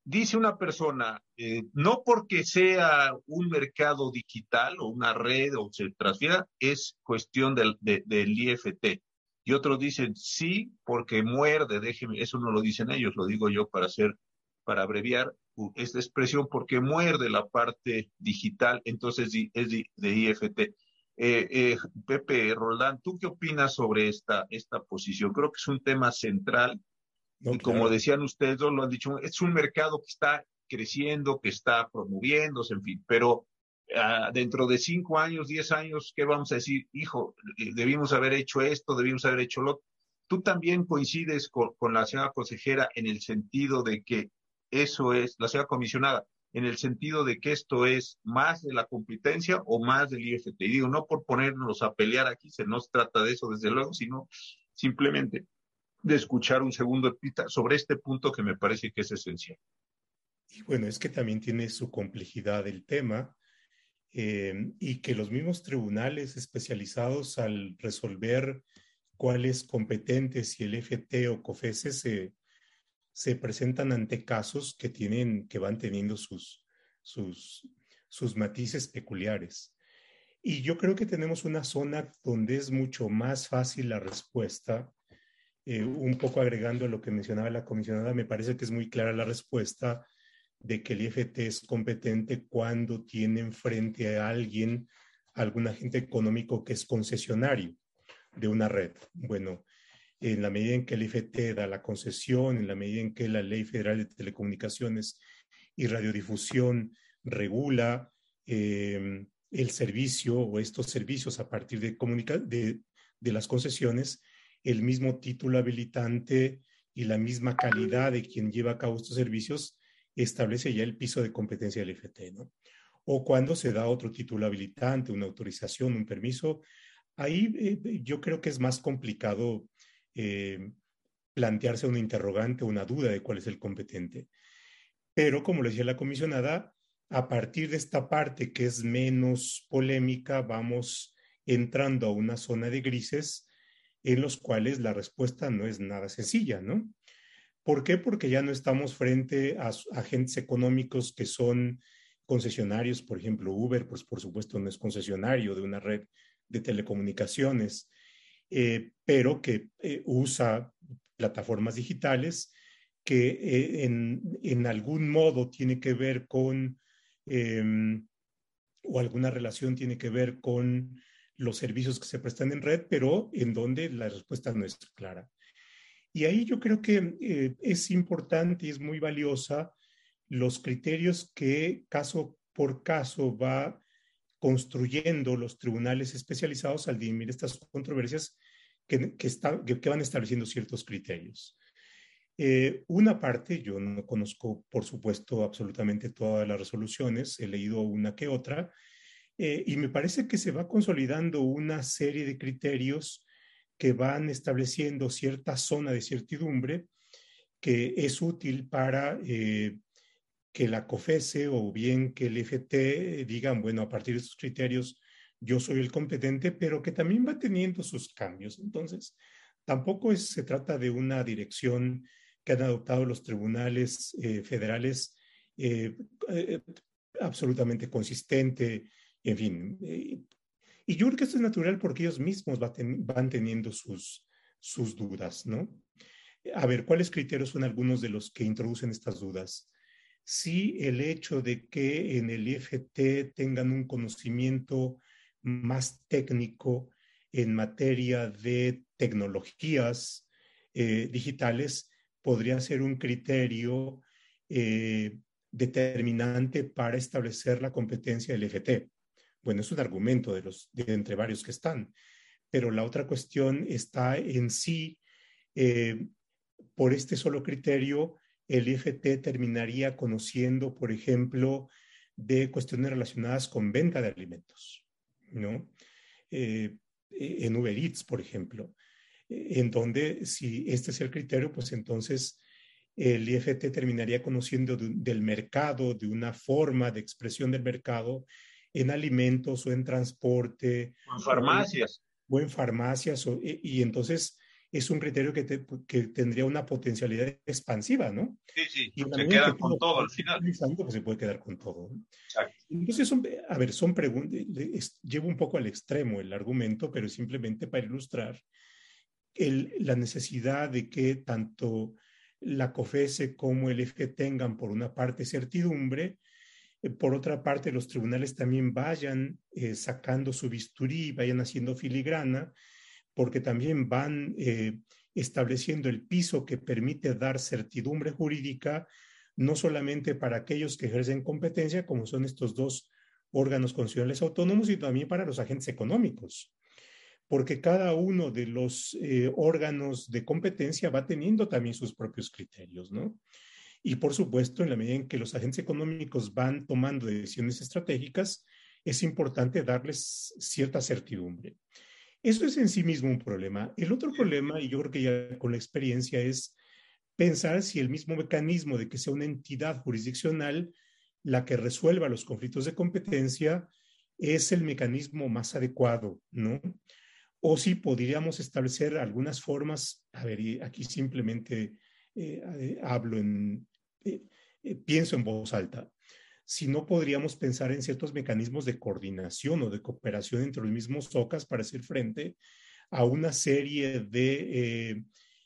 dice una persona, eh, no porque sea un mercado digital o una red o se transfiera, es cuestión del, IFT. Y otros dicen, sí, porque muerde, déjeme, eso no lo dicen ellos, lo digo yo para hacer, para abreviar esta expresión, porque muerde la parte digital, entonces es de, IFT. Eh, eh, Pepe Roldán, ¿tú qué opinas sobre esta, esta posición? Creo que es un tema central y como decían ustedes, lo han dicho, es un mercado que está creciendo, que está promoviéndose, en fin, pero ah, dentro de cinco años, diez años, ¿qué vamos a decir? Hijo, eh, debimos haber hecho esto, debimos haber hecho lo Tú también coincides con, la señora consejera en el sentido de que eso es, la señora comisionada, en el sentido de que esto es más de la competencia o más del IFT. Y digo, no por ponernos a pelear aquí, se nos trata de eso, desde luego, sino simplemente de escuchar un segundo sobre este punto que me parece que es esencial. Y bueno, es que también tiene su complejidad el tema eh, y que los mismos tribunales especializados al resolver cuáles competentes, si el FT o COFESE se, se presentan ante casos que tienen, que van teniendo sus, sus, sus matices peculiares. Y yo creo que tenemos una zona donde es mucho más fácil la respuesta eh, un poco agregando a lo que mencionaba la comisionada, me parece que es muy clara la respuesta de que el IFT es competente cuando tiene frente a alguien, algún agente económico que es concesionario de una red. Bueno, en la medida en que el IFT da la concesión, en la medida en que la Ley Federal de Telecomunicaciones y Radiodifusión regula eh, el servicio o estos servicios a partir de las concesiones, el mismo título habilitante y la misma calidad de quien lleva a cabo estos servicios establece ya el piso de competencia del FT, ¿no? O cuando se da otro título habilitante, una autorización, un permiso, ahí eh, yo creo que es más complicado eh, plantearse una interrogante, una duda de cuál es el competente. Pero como le decía la comisionada, a partir de esta parte que es menos polémica, vamos entrando a una zona de grises en los cuales la respuesta no es nada sencilla, ¿no? ¿Por qué? Porque ya no estamos frente a agentes económicos que son concesionarios, por ejemplo, Uber, pues por supuesto no es concesionario de una red de telecomunicaciones, eh, pero que eh, usa plataformas digitales que eh, en, en, algún modo tiene que ver con, em, o alguna relación tiene que ver con los servicios que se prestan en red, pero en donde la respuesta no es clara. Y ahí yo creo que eh, es importante y es muy valiosa los criterios que caso por caso va construyendo los tribunales especializados al dirimir estas controversias que, que, van estableciendo ciertos criterios. Eh, una parte, yo no conozco, por supuesto, absolutamente todas las resoluciones, he leído una que otra, eh, y me parece que se va consolidando una serie de criterios que van estableciendo cierta zona de certidumbre que es útil para eh, que la COFESE o bien que el FT digan, bueno, a partir de estos criterios yo soy el competente, pero que también va teniendo sus cambios. Entonces, tampoco se trata de una dirección que han adoptado los tribunales eh, federales eh, eh, absolutamente consistente, en fin. y yo creo que esto es natural porque ellos mismos van teniendo sus, sus dudas, ¿no? A ver, ¿cuáles criterios son algunos de los que introducen estas dudas? Sí, el hecho de que en el IFT tengan un conocimiento más técnico en materia de tecnologías eh, digitales podría ser un criterio eh, determinante para establecer la competencia del IFT. Bueno, es un argumento de los de entre varios que están, pero la otra cuestión está en sí, eh, por este solo criterio, el IFT terminaría conociendo, por ejemplo, de cuestiones relacionadas con venta de alimentos, ¿no? Eh, en Uber Eats, por ejemplo, en donde si este es el criterio, pues entonces el IFT terminaría conociendo del mercado, de una forma de expresión del mercado en alimentos o en transporte. En farmacias. O en, farmacias. y entonces es un criterio que, tendría una potencialidad expansiva, ¿no? Sí, sí, se queda con todo al final. Pues se puede quedar con todo. Entonces, a ver, son preguntas, llevo un poco al extremo el argumento, pero simplemente para ilustrar la necesidad de que tanto la COFESE como el EFE tengan, por una parte, certidumbre, por otra parte, los tribunales también vayan eh, sacando su bisturí, vayan haciendo filigrana, porque también van eh, estableciendo el piso que permite dar certidumbre jurídica, no solamente para aquellos que ejercen competencia, como son estos dos órganos constitucionales autónomos, sino también para los agentes económicos, porque cada uno de los eh, órganos de competencia va teniendo también sus propios criterios, ¿no? Y por supuesto, en la medida en que los agentes económicos van tomando decisiones estratégicas, es importante darles cierta certidumbre. Eso es en sí mismo un problema. El otro problema, y yo creo que ya con la experiencia, es pensar si el mismo mecanismo de que sea una entidad jurisdiccional la que resuelva los conflictos de competencia es el mecanismo más adecuado, ¿no? O si podríamos establecer algunas formas, a ver, aquí simplemente eh, hablo en, eh, eh, pienso en voz alta, si no podríamos pensar en ciertos mecanismos de coordinación o de cooperación entre los mismos OCAS para hacer frente a una serie de eh,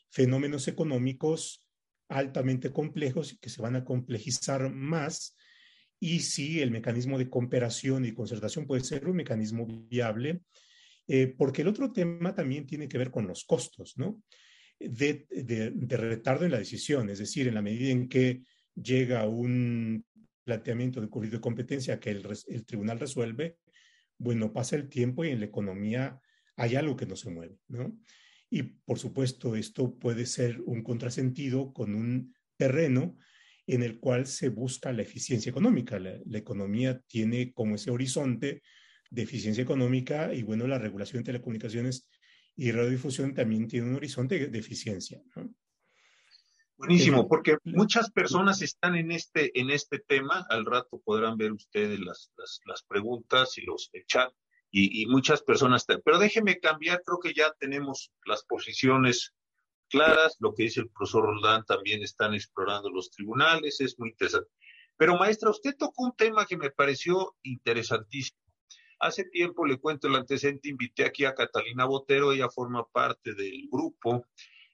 fenómenos económicos altamente complejos y que se van a complejizar más y si el mecanismo de cooperación y concertación puede ser un mecanismo viable, eh, porque el otro tema también tiene que ver con los costos, ¿no? De, de, retardo en la decisión, es decir, en la medida en que llega un planteamiento de conflicto de competencia que el, tribunal resuelve, bueno, pasa el tiempo y en la economía hay algo que no se mueve, ¿no? Y por supuesto, esto puede ser un contrasentido con un terreno en el cual se busca la eficiencia económica. La, economía tiene como ese horizonte de eficiencia económica y bueno, la regulación de telecomunicaciones y radiodifusión también tiene un horizonte de eficiencia. ¿no? Buenísimo, porque muchas personas están en este, en este tema. Al rato podrán ver ustedes las, las, preguntas y los chat. Y, y, muchas personas están. Pero déjeme cambiar, creo que ya tenemos las posiciones claras. Lo que dice el profesor Roldán también están explorando los tribunales, es muy interesante. Pero maestra, usted tocó un tema que me pareció interesantísimo. Hace tiempo, le cuento el antecedente, invité aquí a Catalina Botero, ella forma parte del grupo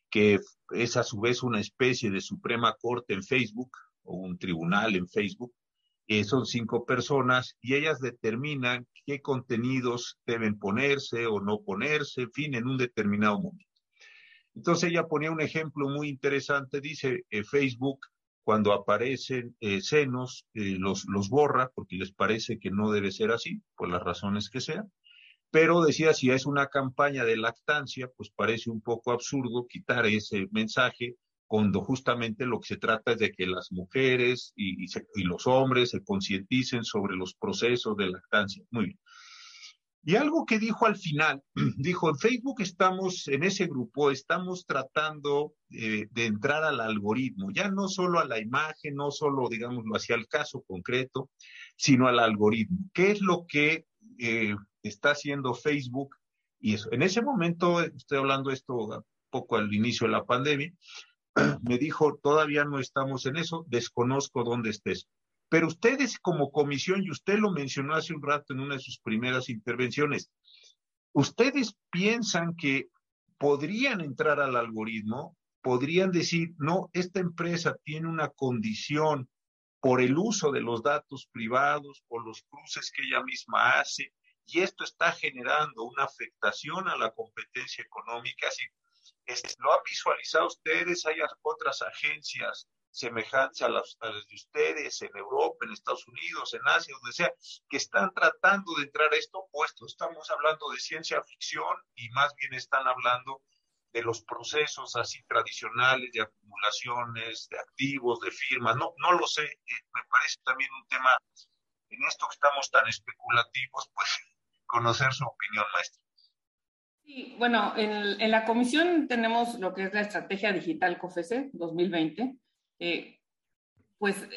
que es a su vez una especie de Suprema Corte en Facebook o un tribunal en Facebook. Eh, son cinco personas y ellas determinan qué contenidos deben ponerse o no ponerse, en fin, en un determinado momento. Entonces ella ponía un ejemplo muy interesante, dice eh, Facebook, cuando aparecen eh, senos, los, los borra porque les parece que no debe ser así, por las razones que sean. Pero decía, si es una campaña de lactancia, pues parece un poco absurdo quitar ese mensaje cuando justamente lo que se trata es de que las mujeres y, los hombres se concienticen sobre los procesos de lactancia. Muy bien. Y algo que dijo al final, dijo, en Facebook estamos, en ese grupo, estamos tratando eh, de entrar al algoritmo, ya no solo a la imagen, no solo, digámoslo, hacia el caso concreto, sino al algoritmo. ¿Qué es lo que eh, está haciendo Facebook y eso. En ese momento, estoy hablando esto poco al inicio de la pandemia, me dijo, todavía no estamos en eso, desconozco dónde estés. Pero ustedes como comisión, y usted lo mencionó hace un rato en una de sus primeras intervenciones, ustedes piensan que podrían entrar al algoritmo, podrían decir, no, esta empresa tiene una condición por el uso de los datos privados, por los cruces que ella misma hace, y esto está generando una afectación a la competencia económica. Si lo han visualizado ustedes, hay otras agencias semejantes a las, de ustedes en Europa, en Estados Unidos, en Asia, donde sea, que están tratando de entrar a esto, puesto estamos hablando de ciencia ficción y más bien están hablando de los procesos así tradicionales de acumulaciones, de activos, de firmas, no, no lo sé, eh, me parece también un tema, en esto que estamos tan especulativos, pues conocer su opinión, maestra. Sí, bueno, en, en, la comisión tenemos lo que es la estrategia digital COFESE 2020, eh, pues,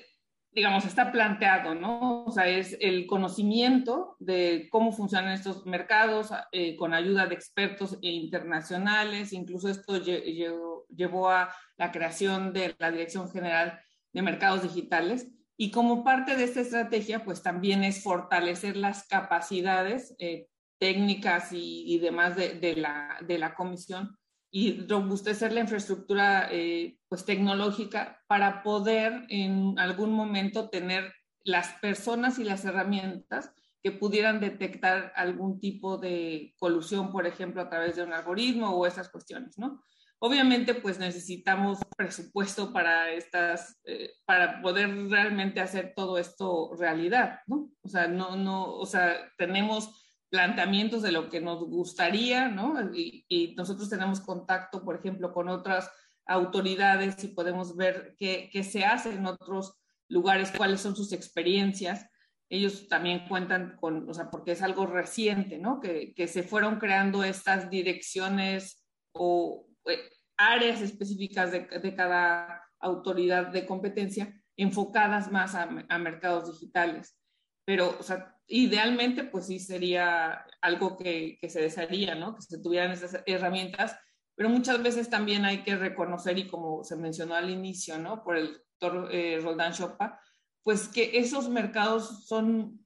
digamos, está planteado, ¿no? O sea, es el conocimiento de cómo funcionan estos mercados eh, con ayuda de expertos internacionales, incluso esto llevó a la creación de la Dirección General de Mercados Digitales. Y como parte de esta estrategia, pues también es fortalecer las capacidades eh, técnicas y, demás de, la, de la comisión y robustecer la infraestructura eh, pues, tecnológica para poder en algún momento tener las personas y las herramientas que pudieran detectar algún tipo de colusión, por ejemplo, a través de un algoritmo o esas cuestiones, ¿no? Obviamente, pues necesitamos presupuesto para estas, eh, para poder realmente hacer todo esto realidad, ¿no? O sea, no, no, o sea, tenemos planteamientos de lo que nos gustaría, ¿no? Y, nosotros tenemos contacto, por ejemplo, con otras autoridades y podemos ver qué, qué, se hace en otros lugares, cuáles son sus experiencias. Ellos también cuentan con, o sea, porque es algo reciente, ¿no? Que, que se fueron creando estas direcciones o eh, áreas específicas de, de, cada autoridad de competencia enfocadas más a, a mercados digitales. Pero, o sea, idealmente, pues sí sería algo que, se desearía, ¿no? Que se tuvieran esas herramientas, pero muchas veces también hay que reconocer, y como se mencionó al inicio, ¿no? Por el doctor eh, Roldán Chopa, pues que esos mercados son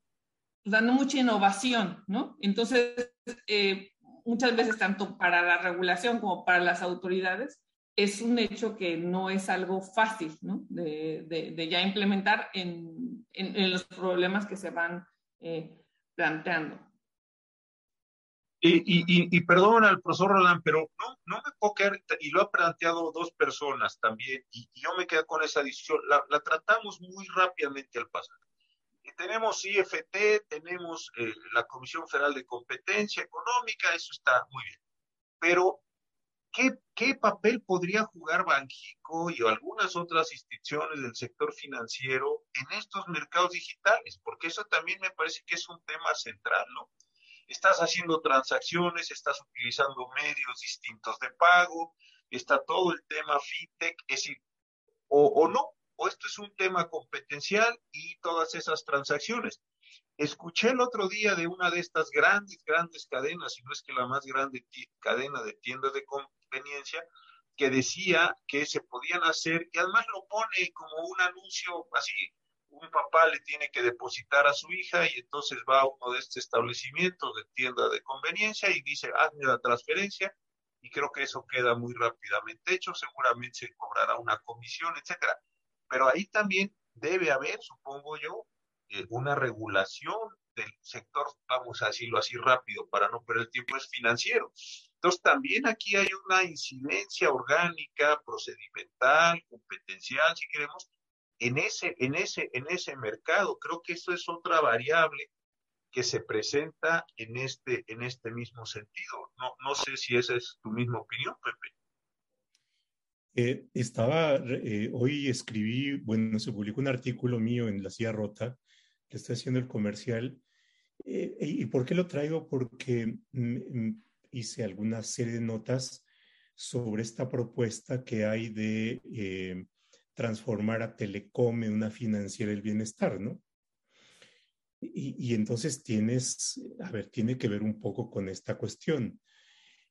dando mucha innovación, ¿no? Entonces, eh, muchas veces, tanto para la regulación como para las autoridades, es un hecho que no es algo fácil, ¿no? De, ya implementar en, en, los problemas que se van eh, planteando. Y, y, y, perdón al profesor Roland, pero no, no me puedo quedar, y lo ha planteado dos personas también, y, yo me quedo con esa decisión, la, la tratamos muy rápidamente al pasar. tenemos IFT, tenemos eh, la Comisión Federal de Competencia Económica, eso está muy bien. Pero ¿Qué, papel podría jugar Banjico y algunas otras instituciones del sector financiero en estos mercados digitales? Porque eso también me parece que es un tema central, ¿no? Estás haciendo transacciones, estás utilizando medios distintos de pago, está todo el tema fintech, es decir, o, o no, o esto es un tema competencial y todas esas transacciones. Escuché el otro día de una de estas grandes, grandes cadenas, si no es que la más grande cadena de tiendas de conveniencia, que decía que se podían hacer, y además lo pone como un anuncio así, un papá le tiene que depositar a su hija y entonces va a uno de estos establecimientos de tienda de conveniencia y dice, hazme la transferencia, y creo que eso queda muy rápidamente hecho, seguramente se cobrará una comisión, etcétera. Pero ahí también debe haber, supongo yo, una regulación del sector, vamos a decirlo así rápido para no perder tiempo, es financiero. Entonces también aquí hay una incidencia orgánica, procedimental, competencial, si queremos, en ese, en ese, en ese mercado. Creo que eso es otra variable que se presenta en este, en este mismo sentido. No, no sé si esa es tu misma opinión, Pepe. Eh, estaba, eh, hoy escribí, bueno, se publicó un artículo mío en La Silla Rota que está haciendo el comercial. Eh, ¿Y por qué lo traigo? Porque mm, mm, hice alguna serie de notas sobre esta propuesta que hay de eh, transformar a Telecom en una financiera del bienestar, ¿no? Y, entonces tienes, a ver, tiene que ver un poco con esta cuestión.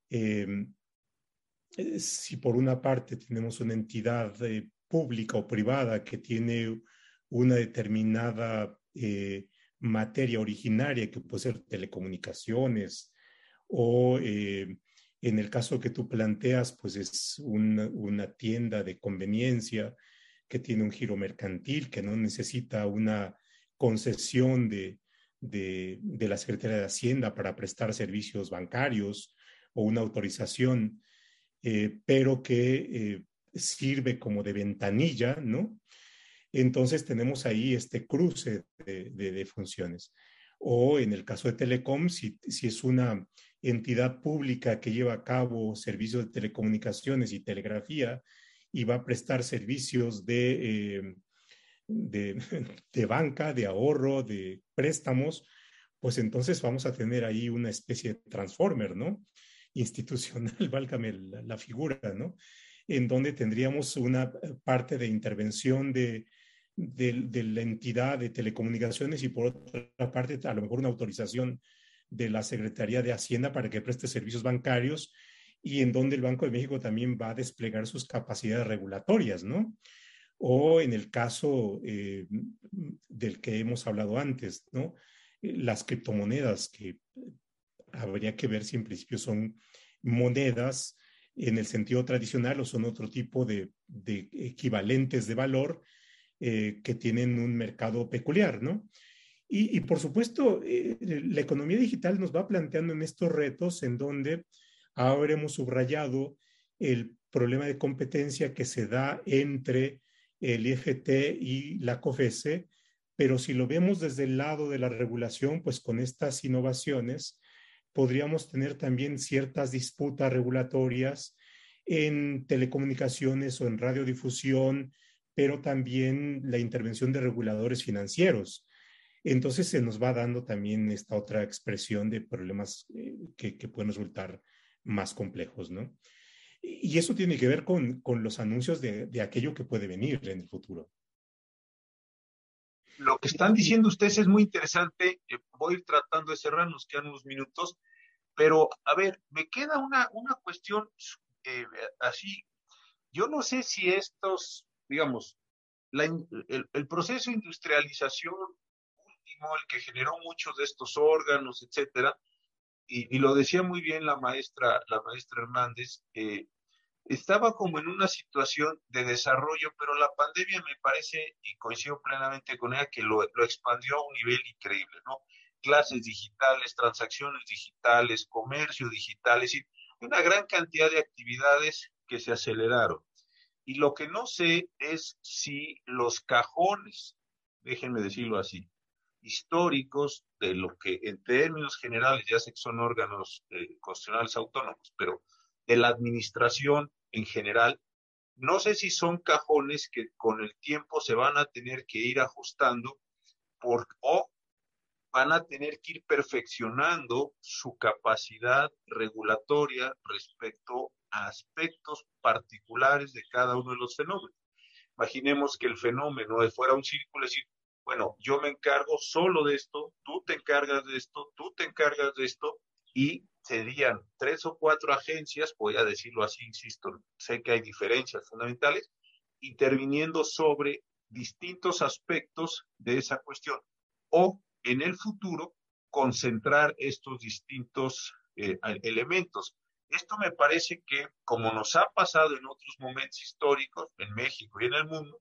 Em, eh, si por una parte tenemos una entidad eh, pública o privada que tiene una determinada eh, materia originaria, que puede ser telecomunicaciones, o en el caso que tú planteas, pues es una, tienda de conveniencia que tiene un giro mercantil, que no necesita una concesión de, de, de la Secretaría de Hacienda para prestar servicios bancarios o una autorización eh, pero que eh, sirve como de ventanilla, ¿no? Entonces tenemos ahí este cruce de, funciones. O en el caso de Telecom, si, es una entidad pública que lleva a cabo servicios de telecomunicaciones y telegrafía y va a prestar servicios de, eh, de, banca, de ahorro, de préstamos, pues entonces vamos a tener ahí una especie de transformer, ¿no? institucional, válgame la, figura, ¿no? En donde tendríamos una parte de intervención de, de, la entidad de telecomunicaciones y por otra parte, a lo mejor una autorización de la Secretaría de Hacienda para que preste servicios bancarios y en donde el Banco de México también va a desplegar sus capacidades regulatorias, ¿no? O en el caso eh, del que hemos hablado antes, ¿no? Las criptomonedas que habría que ver si en principio son monedas en el sentido tradicional o son otro tipo de, equivalentes de valor eh, que tienen un mercado peculiar, ¿no? Y, por supuesto, eh, la economía digital nos va planteando en estos retos en donde ahora hemos subrayado el problema de competencia que se da entre el IFT y la COFESE, pero si lo vemos desde el lado de la regulación, pues con estas innovaciones, podríamos tener también ciertas disputas regulatorias en telecomunicaciones o en radiodifusión, pero también la intervención de reguladores financieros. Entonces se nos va dando también esta otra expresión de problemas eh, que, pueden resultar más complejos, ¿no? Y eso tiene que ver con, los anuncios de, aquello que puede venir en el futuro. Lo que están diciendo ustedes es muy interesante. Eh, voy tratando de cerrar, nos quedan unos minutos. Pero, a ver, me queda una, una cuestión eh, así. Yo no sé si estos, digamos, el, proceso de industrialización el que generó muchos de estos órganos, etcétera, y, lo decía muy bien la maestra, la maestra Hernández, eh, estaba como en una situación de desarrollo, pero la pandemia me parece, y coincido plenamente con ella, que lo, lo expandió a un nivel increíble, ¿no? clases digitales, transacciones digitales, comercio digital, es decir, una gran cantidad de actividades que se aceleraron. Y lo que no sé es si los cajones, déjenme decirlo así, históricos de lo que en términos generales ya sé que son órganos eh, constitucionales autónomos, pero de la administración en general, no sé si son cajones que con el tiempo se van a tener que ir ajustando por, o van a tener que ir perfeccionando su capacidad regulatoria respecto a aspectos particulares de cada uno de los fenómenos. Imaginemos que el fenómeno fuera un círculo, es decir, bueno, yo me encargo solo de esto, tú te encargas de esto, tú te encargas de esto, y serían tres o cuatro agencias, voy a decirlo así, insisto, sé que hay diferencias fundamentales, interviniendo sobre distintos aspectos de esa cuestión. O en el futuro concentrar estos distintos eh, elementos. Esto me parece que, como nos ha pasado en otros momentos históricos, en México y en el mundo,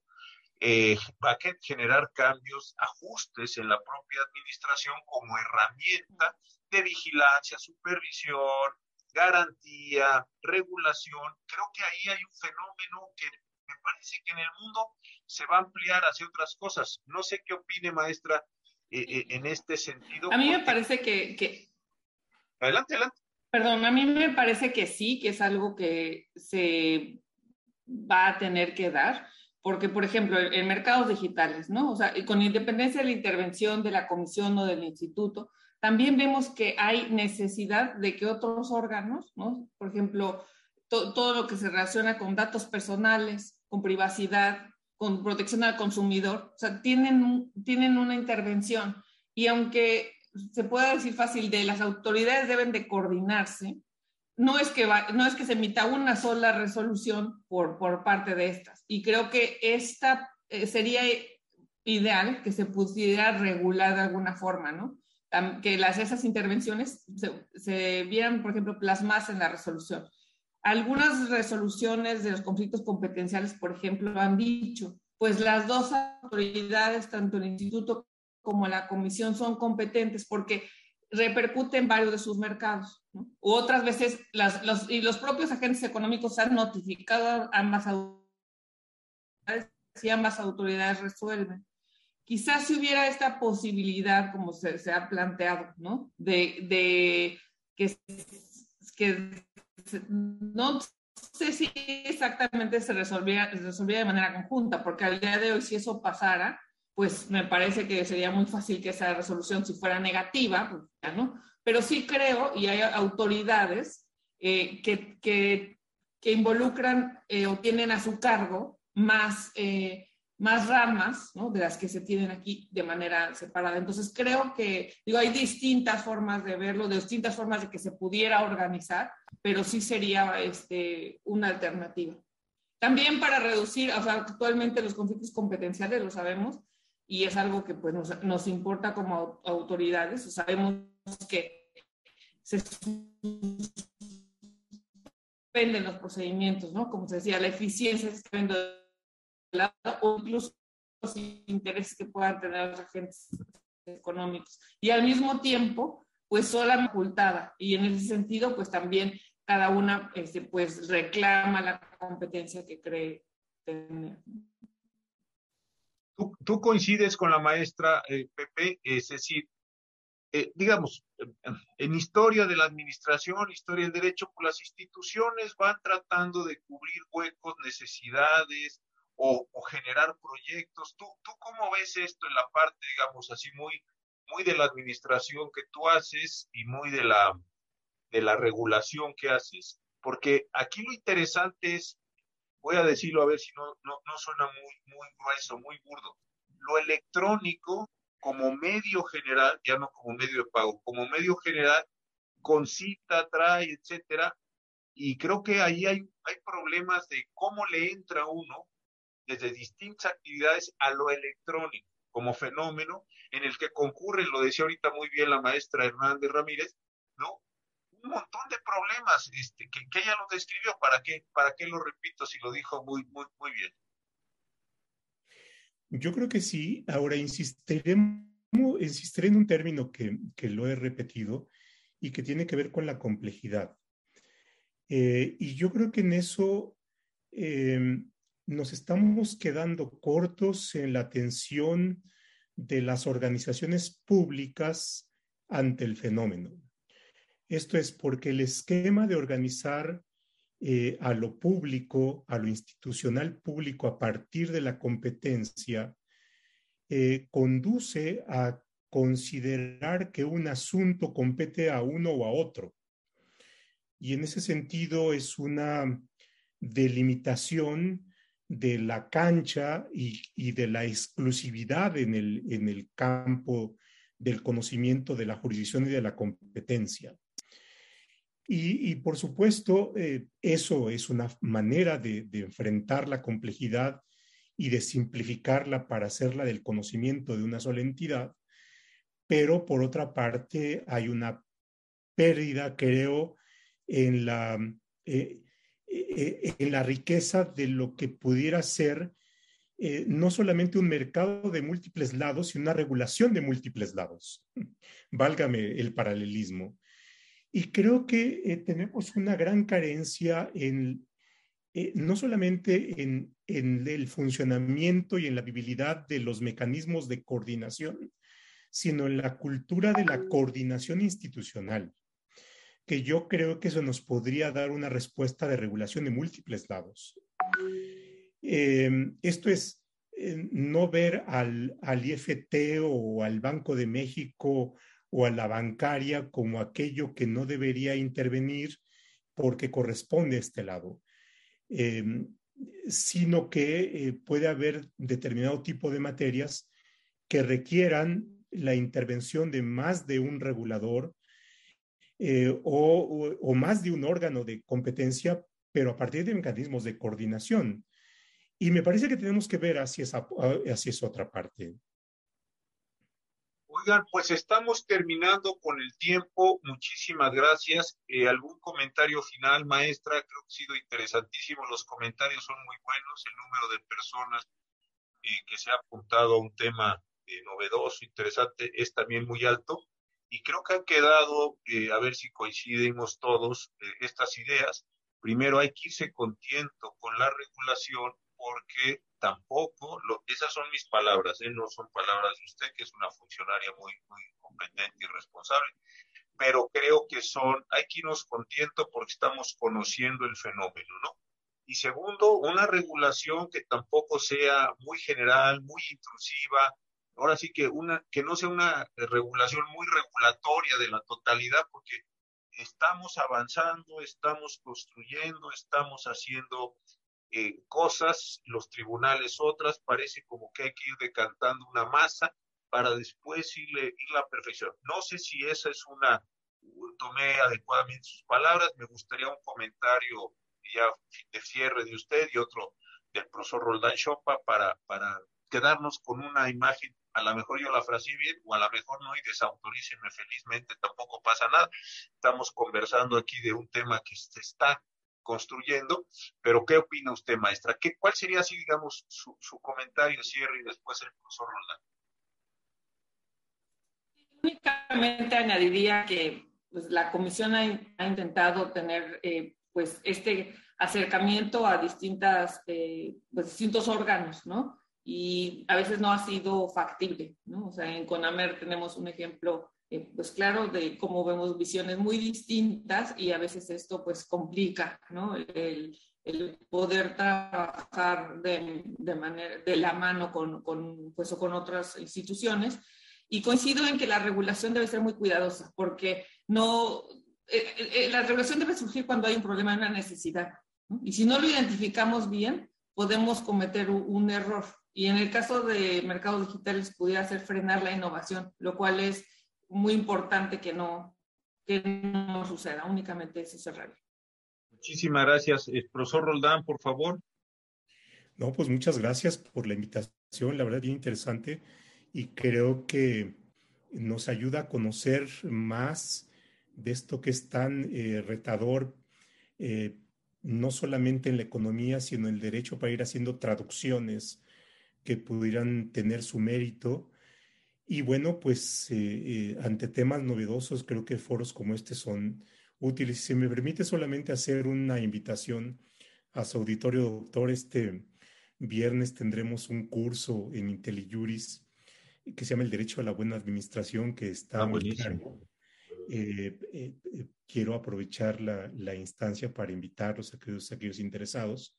eh, va a generar cambios, ajustes en la propia administración como herramienta de vigilancia, supervisión, garantía, regulación. Creo que ahí hay un fenómeno que me parece que en el mundo se va a ampliar hacia otras cosas. No sé qué opine, maestra, eh, eh, en este sentido. A mí me parece que, Adelante, adelante. Perdón, a mí me parece que sí, que es algo que se va a tener que dar, porque, por ejemplo, en mercados digitales, ¿no? O sea, con independencia de la intervención de la comisión o del instituto, también vemos que hay necesidad de que otros órganos, ¿no? Por ejemplo, todo lo que se relaciona con datos personales, con privacidad, con protección al consumidor, o sea, tienen, tienen una intervención. y aunque se pueda decir fácil de las autoridades deben de coordinarse, no es que, no es que se emita una sola resolución por, por parte de estas. Y creo que esta eh, sería ideal que se pudiera regular de alguna forma, ¿no? Que las, esas intervenciones se, se vieran, por ejemplo, plasmadas en la resolución. Algunas resoluciones de los conflictos competenciales, por ejemplo, han dicho, pues las dos autoridades, tanto el instituto como la comisión, son competentes porque repercuten en varios de sus mercados. ¿no? Otras veces, los, y los propios agentes económicos han notificado a ambas autoridades y ambas autoridades resuelven. Quizás si hubiera esta posibilidad, como se, se ha planteado, ¿no? De, de que, que no sé si exactamente se resolviera, se resolviera de manera conjunta, porque al día de hoy, si eso pasara, pues me parece que sería muy fácil que esa resolución, si fuera negativa, pues ya no. Pero sí creo, y hay autoridades eh, que, que, involucran eh, o tienen a su cargo más, eh, más ramas ¿no? de las que se tienen aquí de manera separada. Entonces creo que, digo, hay distintas formas de verlo, distintas formas de que se pudiera organizar, pero sí sería este, una alternativa. También para reducir, o sea, actualmente los conflictos competenciales, lo sabemos, y es algo que pues, nos, nos importa como autoridades. Sabemos que se suspenden los procedimientos, ¿no? Como se decía, la eficiencia se está viendo de lado o incluso los intereses que puedan tener los agentes económicos. Y al mismo tiempo, pues sola ocultada. Y en ese sentido, pues también cada una este, pues reclama la competencia que cree tener. Tú, coincides con la maestra eh, Pepe, es decir, eh, digamos, en historia de la administración, historia del derecho, pues las instituciones van tratando de cubrir huecos, necesidades o, generar proyectos. ¿Tú, ¿Tú cómo ves esto en la parte, digamos, así muy, muy de la administración que tú haces y muy de la, de la regulación que haces? Porque aquí lo interesante es voy a decirlo a ver si no, suena muy, muy grueso, muy burdo. Lo electrónico como medio general, ya no como medio de pago, como medio general, con cita, trae, etcétera, y creo que ahí hay, hay problemas de cómo le entra uno desde distintas actividades a lo electrónico como fenómeno en el que concurre, lo decía ahorita muy bien la maestra Hernández Ramírez, ¿no? Un montón de problemas este, que, ella lo describió. ¿Para qué, ¿Para qué lo repito si lo dijo muy, muy, muy bien? Yo creo que sí. Ahora insistiré, insistiré en un término que, que, lo he repetido y que tiene que ver con la complejidad. Eh, y yo creo que en eso eh, nos estamos quedando cortos en la atención de las organizaciones públicas ante el fenómeno. Esto es porque el esquema de organizar eh, a lo público, a lo institucional público a partir de la competencia, eh, conduce a considerar que un asunto compete a uno o a otro. Y en ese sentido es una delimitación de la cancha y, de la exclusividad en el, en el campo del conocimiento de la jurisdicción y de la competencia. Y, por supuesto, eh, eso es una manera de, enfrentar la complejidad y de simplificarla para hacerla del conocimiento de una sola entidad. Pero por otra parte, hay una pérdida, creo, en la, eh, eh, en la riqueza de lo que pudiera ser no solamente un mercado de múltiples lados, sino una regulación de múltiples lados. Válgame el paralelismo. Y creo que eh, tenemos una gran carencia en, eh, no solamente en, el funcionamiento y en la viabilidad de los mecanismos de coordinación, sino en la cultura de la coordinación institucional, que yo creo que eso nos podría dar una respuesta de regulación de múltiples lados. Em, esto es eh, no ver al, al IFT o al Banco de México o a la bancaria como aquello que no debería intervenir porque corresponde a este lado, em, sino que eh, puede haber determinado tipo de materias que requieran la intervención de más de un regulador eh, o, más de un órgano de competencia, pero a partir de mecanismos de coordinación. Y me parece que tenemos que ver hacia esa, hacia esa otra parte. Pues estamos terminando con el tiempo. Muchísimas gracias. Eh, ¿Algún comentario final, maestra? Creo que ha sido interesantísimo. Los comentarios son muy buenos. El número de personas eh, que se ha apuntado a un tema eh, novedoso, interesante, es también muy alto. Y creo que han quedado, a ver si coincidimos todos, estas ideas. Primero, hay que irse contento con la regulación porque tampoco, lo, esas son mis palabras, ¿eh? no son palabras de usted, que es una funcionaria muy, muy competente y responsable, pero creo que son, hay que irnos contento porque estamos conociendo el fenómeno, ¿no? Y segundo, una regulación que tampoco sea muy general, muy intrusiva, ahora sí que una, que no sea una regulación muy regulatoria de la totalidad, porque estamos avanzando, estamos construyendo, estamos haciendo eh, cosas, los tribunales otras, parece como que hay que ir decantando una masa para después irle, ir a la perfección. No sé si esa es una, tomé adecuadamente sus palabras, me gustaría un comentario ya de cierre de usted y otro del profesor Roldán Chopa para, para quedarnos con una imagen, a lo mejor yo la frase bien o a lo mejor no y desautorícenme felizmente, tampoco pasa nada. Estamos conversando aquí de un tema que se está construyendo, pero ¿qué opina usted, maestra? ¿Qué, ¿Cuál sería, así, digamos, su, su comentario, cierre y después el profesor Roland? Únicamente añadiría que pues, la comisión ha, intentado tener eh, pues, este acercamiento a distintas, eh, pues, distintos órganos, ¿no? Y a veces no ha sido factible, ¿no? O sea, en CONAMER tenemos un ejemplo eh, pues claro, de cómo vemos visiones muy distintas y a veces esto pues complica, ¿no? El, el poder trabajar de, de, manera, de la mano con, con, pues, o con otras instituciones. Y coincido en que la regulación debe ser muy cuidadosa, porque no, eh, eh, la regulación debe surgir cuando hay un problema, una necesidad. ¿no? Y si no lo identificamos bien, podemos cometer un, un error. Y en el caso de mercados digitales pudiera ser frenar la innovación, lo cual es muy importante que no, que no suceda, únicamente eso cerrar. Muchísimas gracias. El profesor Roldán, por favor. No, pues muchas gracias por la invitación, la verdad bien interesante y creo que nos ayuda a conocer más de esto que es tan eh, retador, eh, no solamente en la economía, sino en el derecho para ir haciendo traducciones que pudieran tener su mérito y bueno, pues eh, eh, ante temas novedosos, creo que foros como este son útiles. Si me permite solamente hacer una invitación a su auditorio, doctor, este viernes tendremos un curso en IntelliJuris que se llama El Derecho a la Buena Administración, que está ah, muy claro. Eh, quiero aprovechar la, la, instancia para invitarlos a aquellos, a aquellos interesados.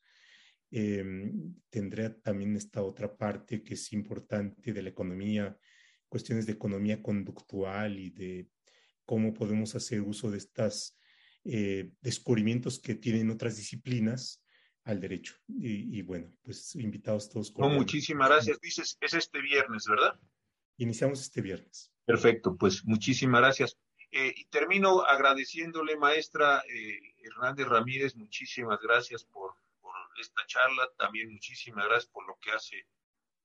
tendré también esta otra parte que es importante de la economía cuestiones de economía conductual y de cómo podemos hacer uso de estos eh, descubrimientos que tienen otras disciplinas al derecho. Y, bueno, pues invitados todos. No, muchísimas gracias. Dices, es este viernes, ¿verdad? Iniciamos este viernes. Perfecto, pues muchísimas gracias. Eh, y termino agradeciéndole, maestra eh, Hernández Ramírez, muchísimas gracias por, por esta charla, también muchísimas gracias por lo que hace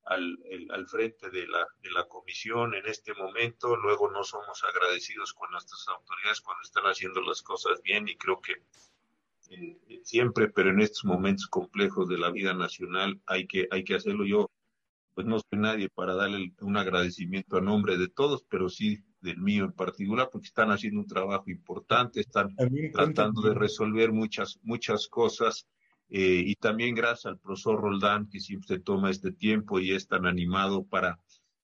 al, al frente de la, de la comisión en este momento. Luego no somos agradecidos con nuestras autoridades cuando están haciendo las cosas bien y creo que eh, siempre, pero en estos momentos complejos de la vida nacional hay que, hay que hacerlo. Yo, pues no soy nadie para darle un agradecimiento a nombre de todos, pero sí del mío en particular, porque están haciendo un trabajo importante, están tratando de resolver muchas, muchas cosas eh, y también gracias al profesor Roldán, que siempre toma este tiempo y es tan animado para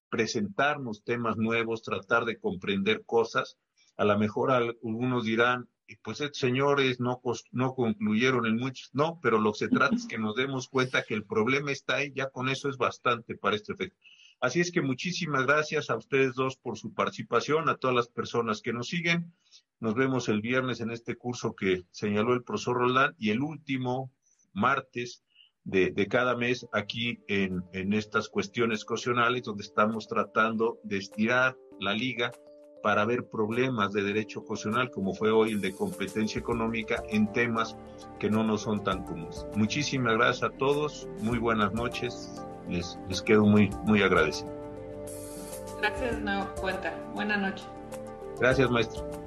presentarnos temas nuevos, tratar de comprender cosas. A lo mejor algunos dirán, pues señores no, no concluyeron en muchos, no, pero lo que se trata es que nos demos cuenta que el problema está ahí, ya con eso es bastante para este efecto. Así es que muchísimas gracias a ustedes dos por su participación, a todas las personas que nos siguen. Nos vemos el viernes en este curso que señaló el profesor Roldán y el último martes de, cada mes aquí en, en estas cuestiones cocionales, donde estamos tratando de estirar la liga para ver problemas de derecho ocasional, como fue hoy el de competencia económica, en temas que no nos son tan comunes. Muchísimas gracias a todos, muy buenas noches, les, les quedo muy, muy agradecido. Gracias, no cuenta. Buenas noches. Gracias, maestro.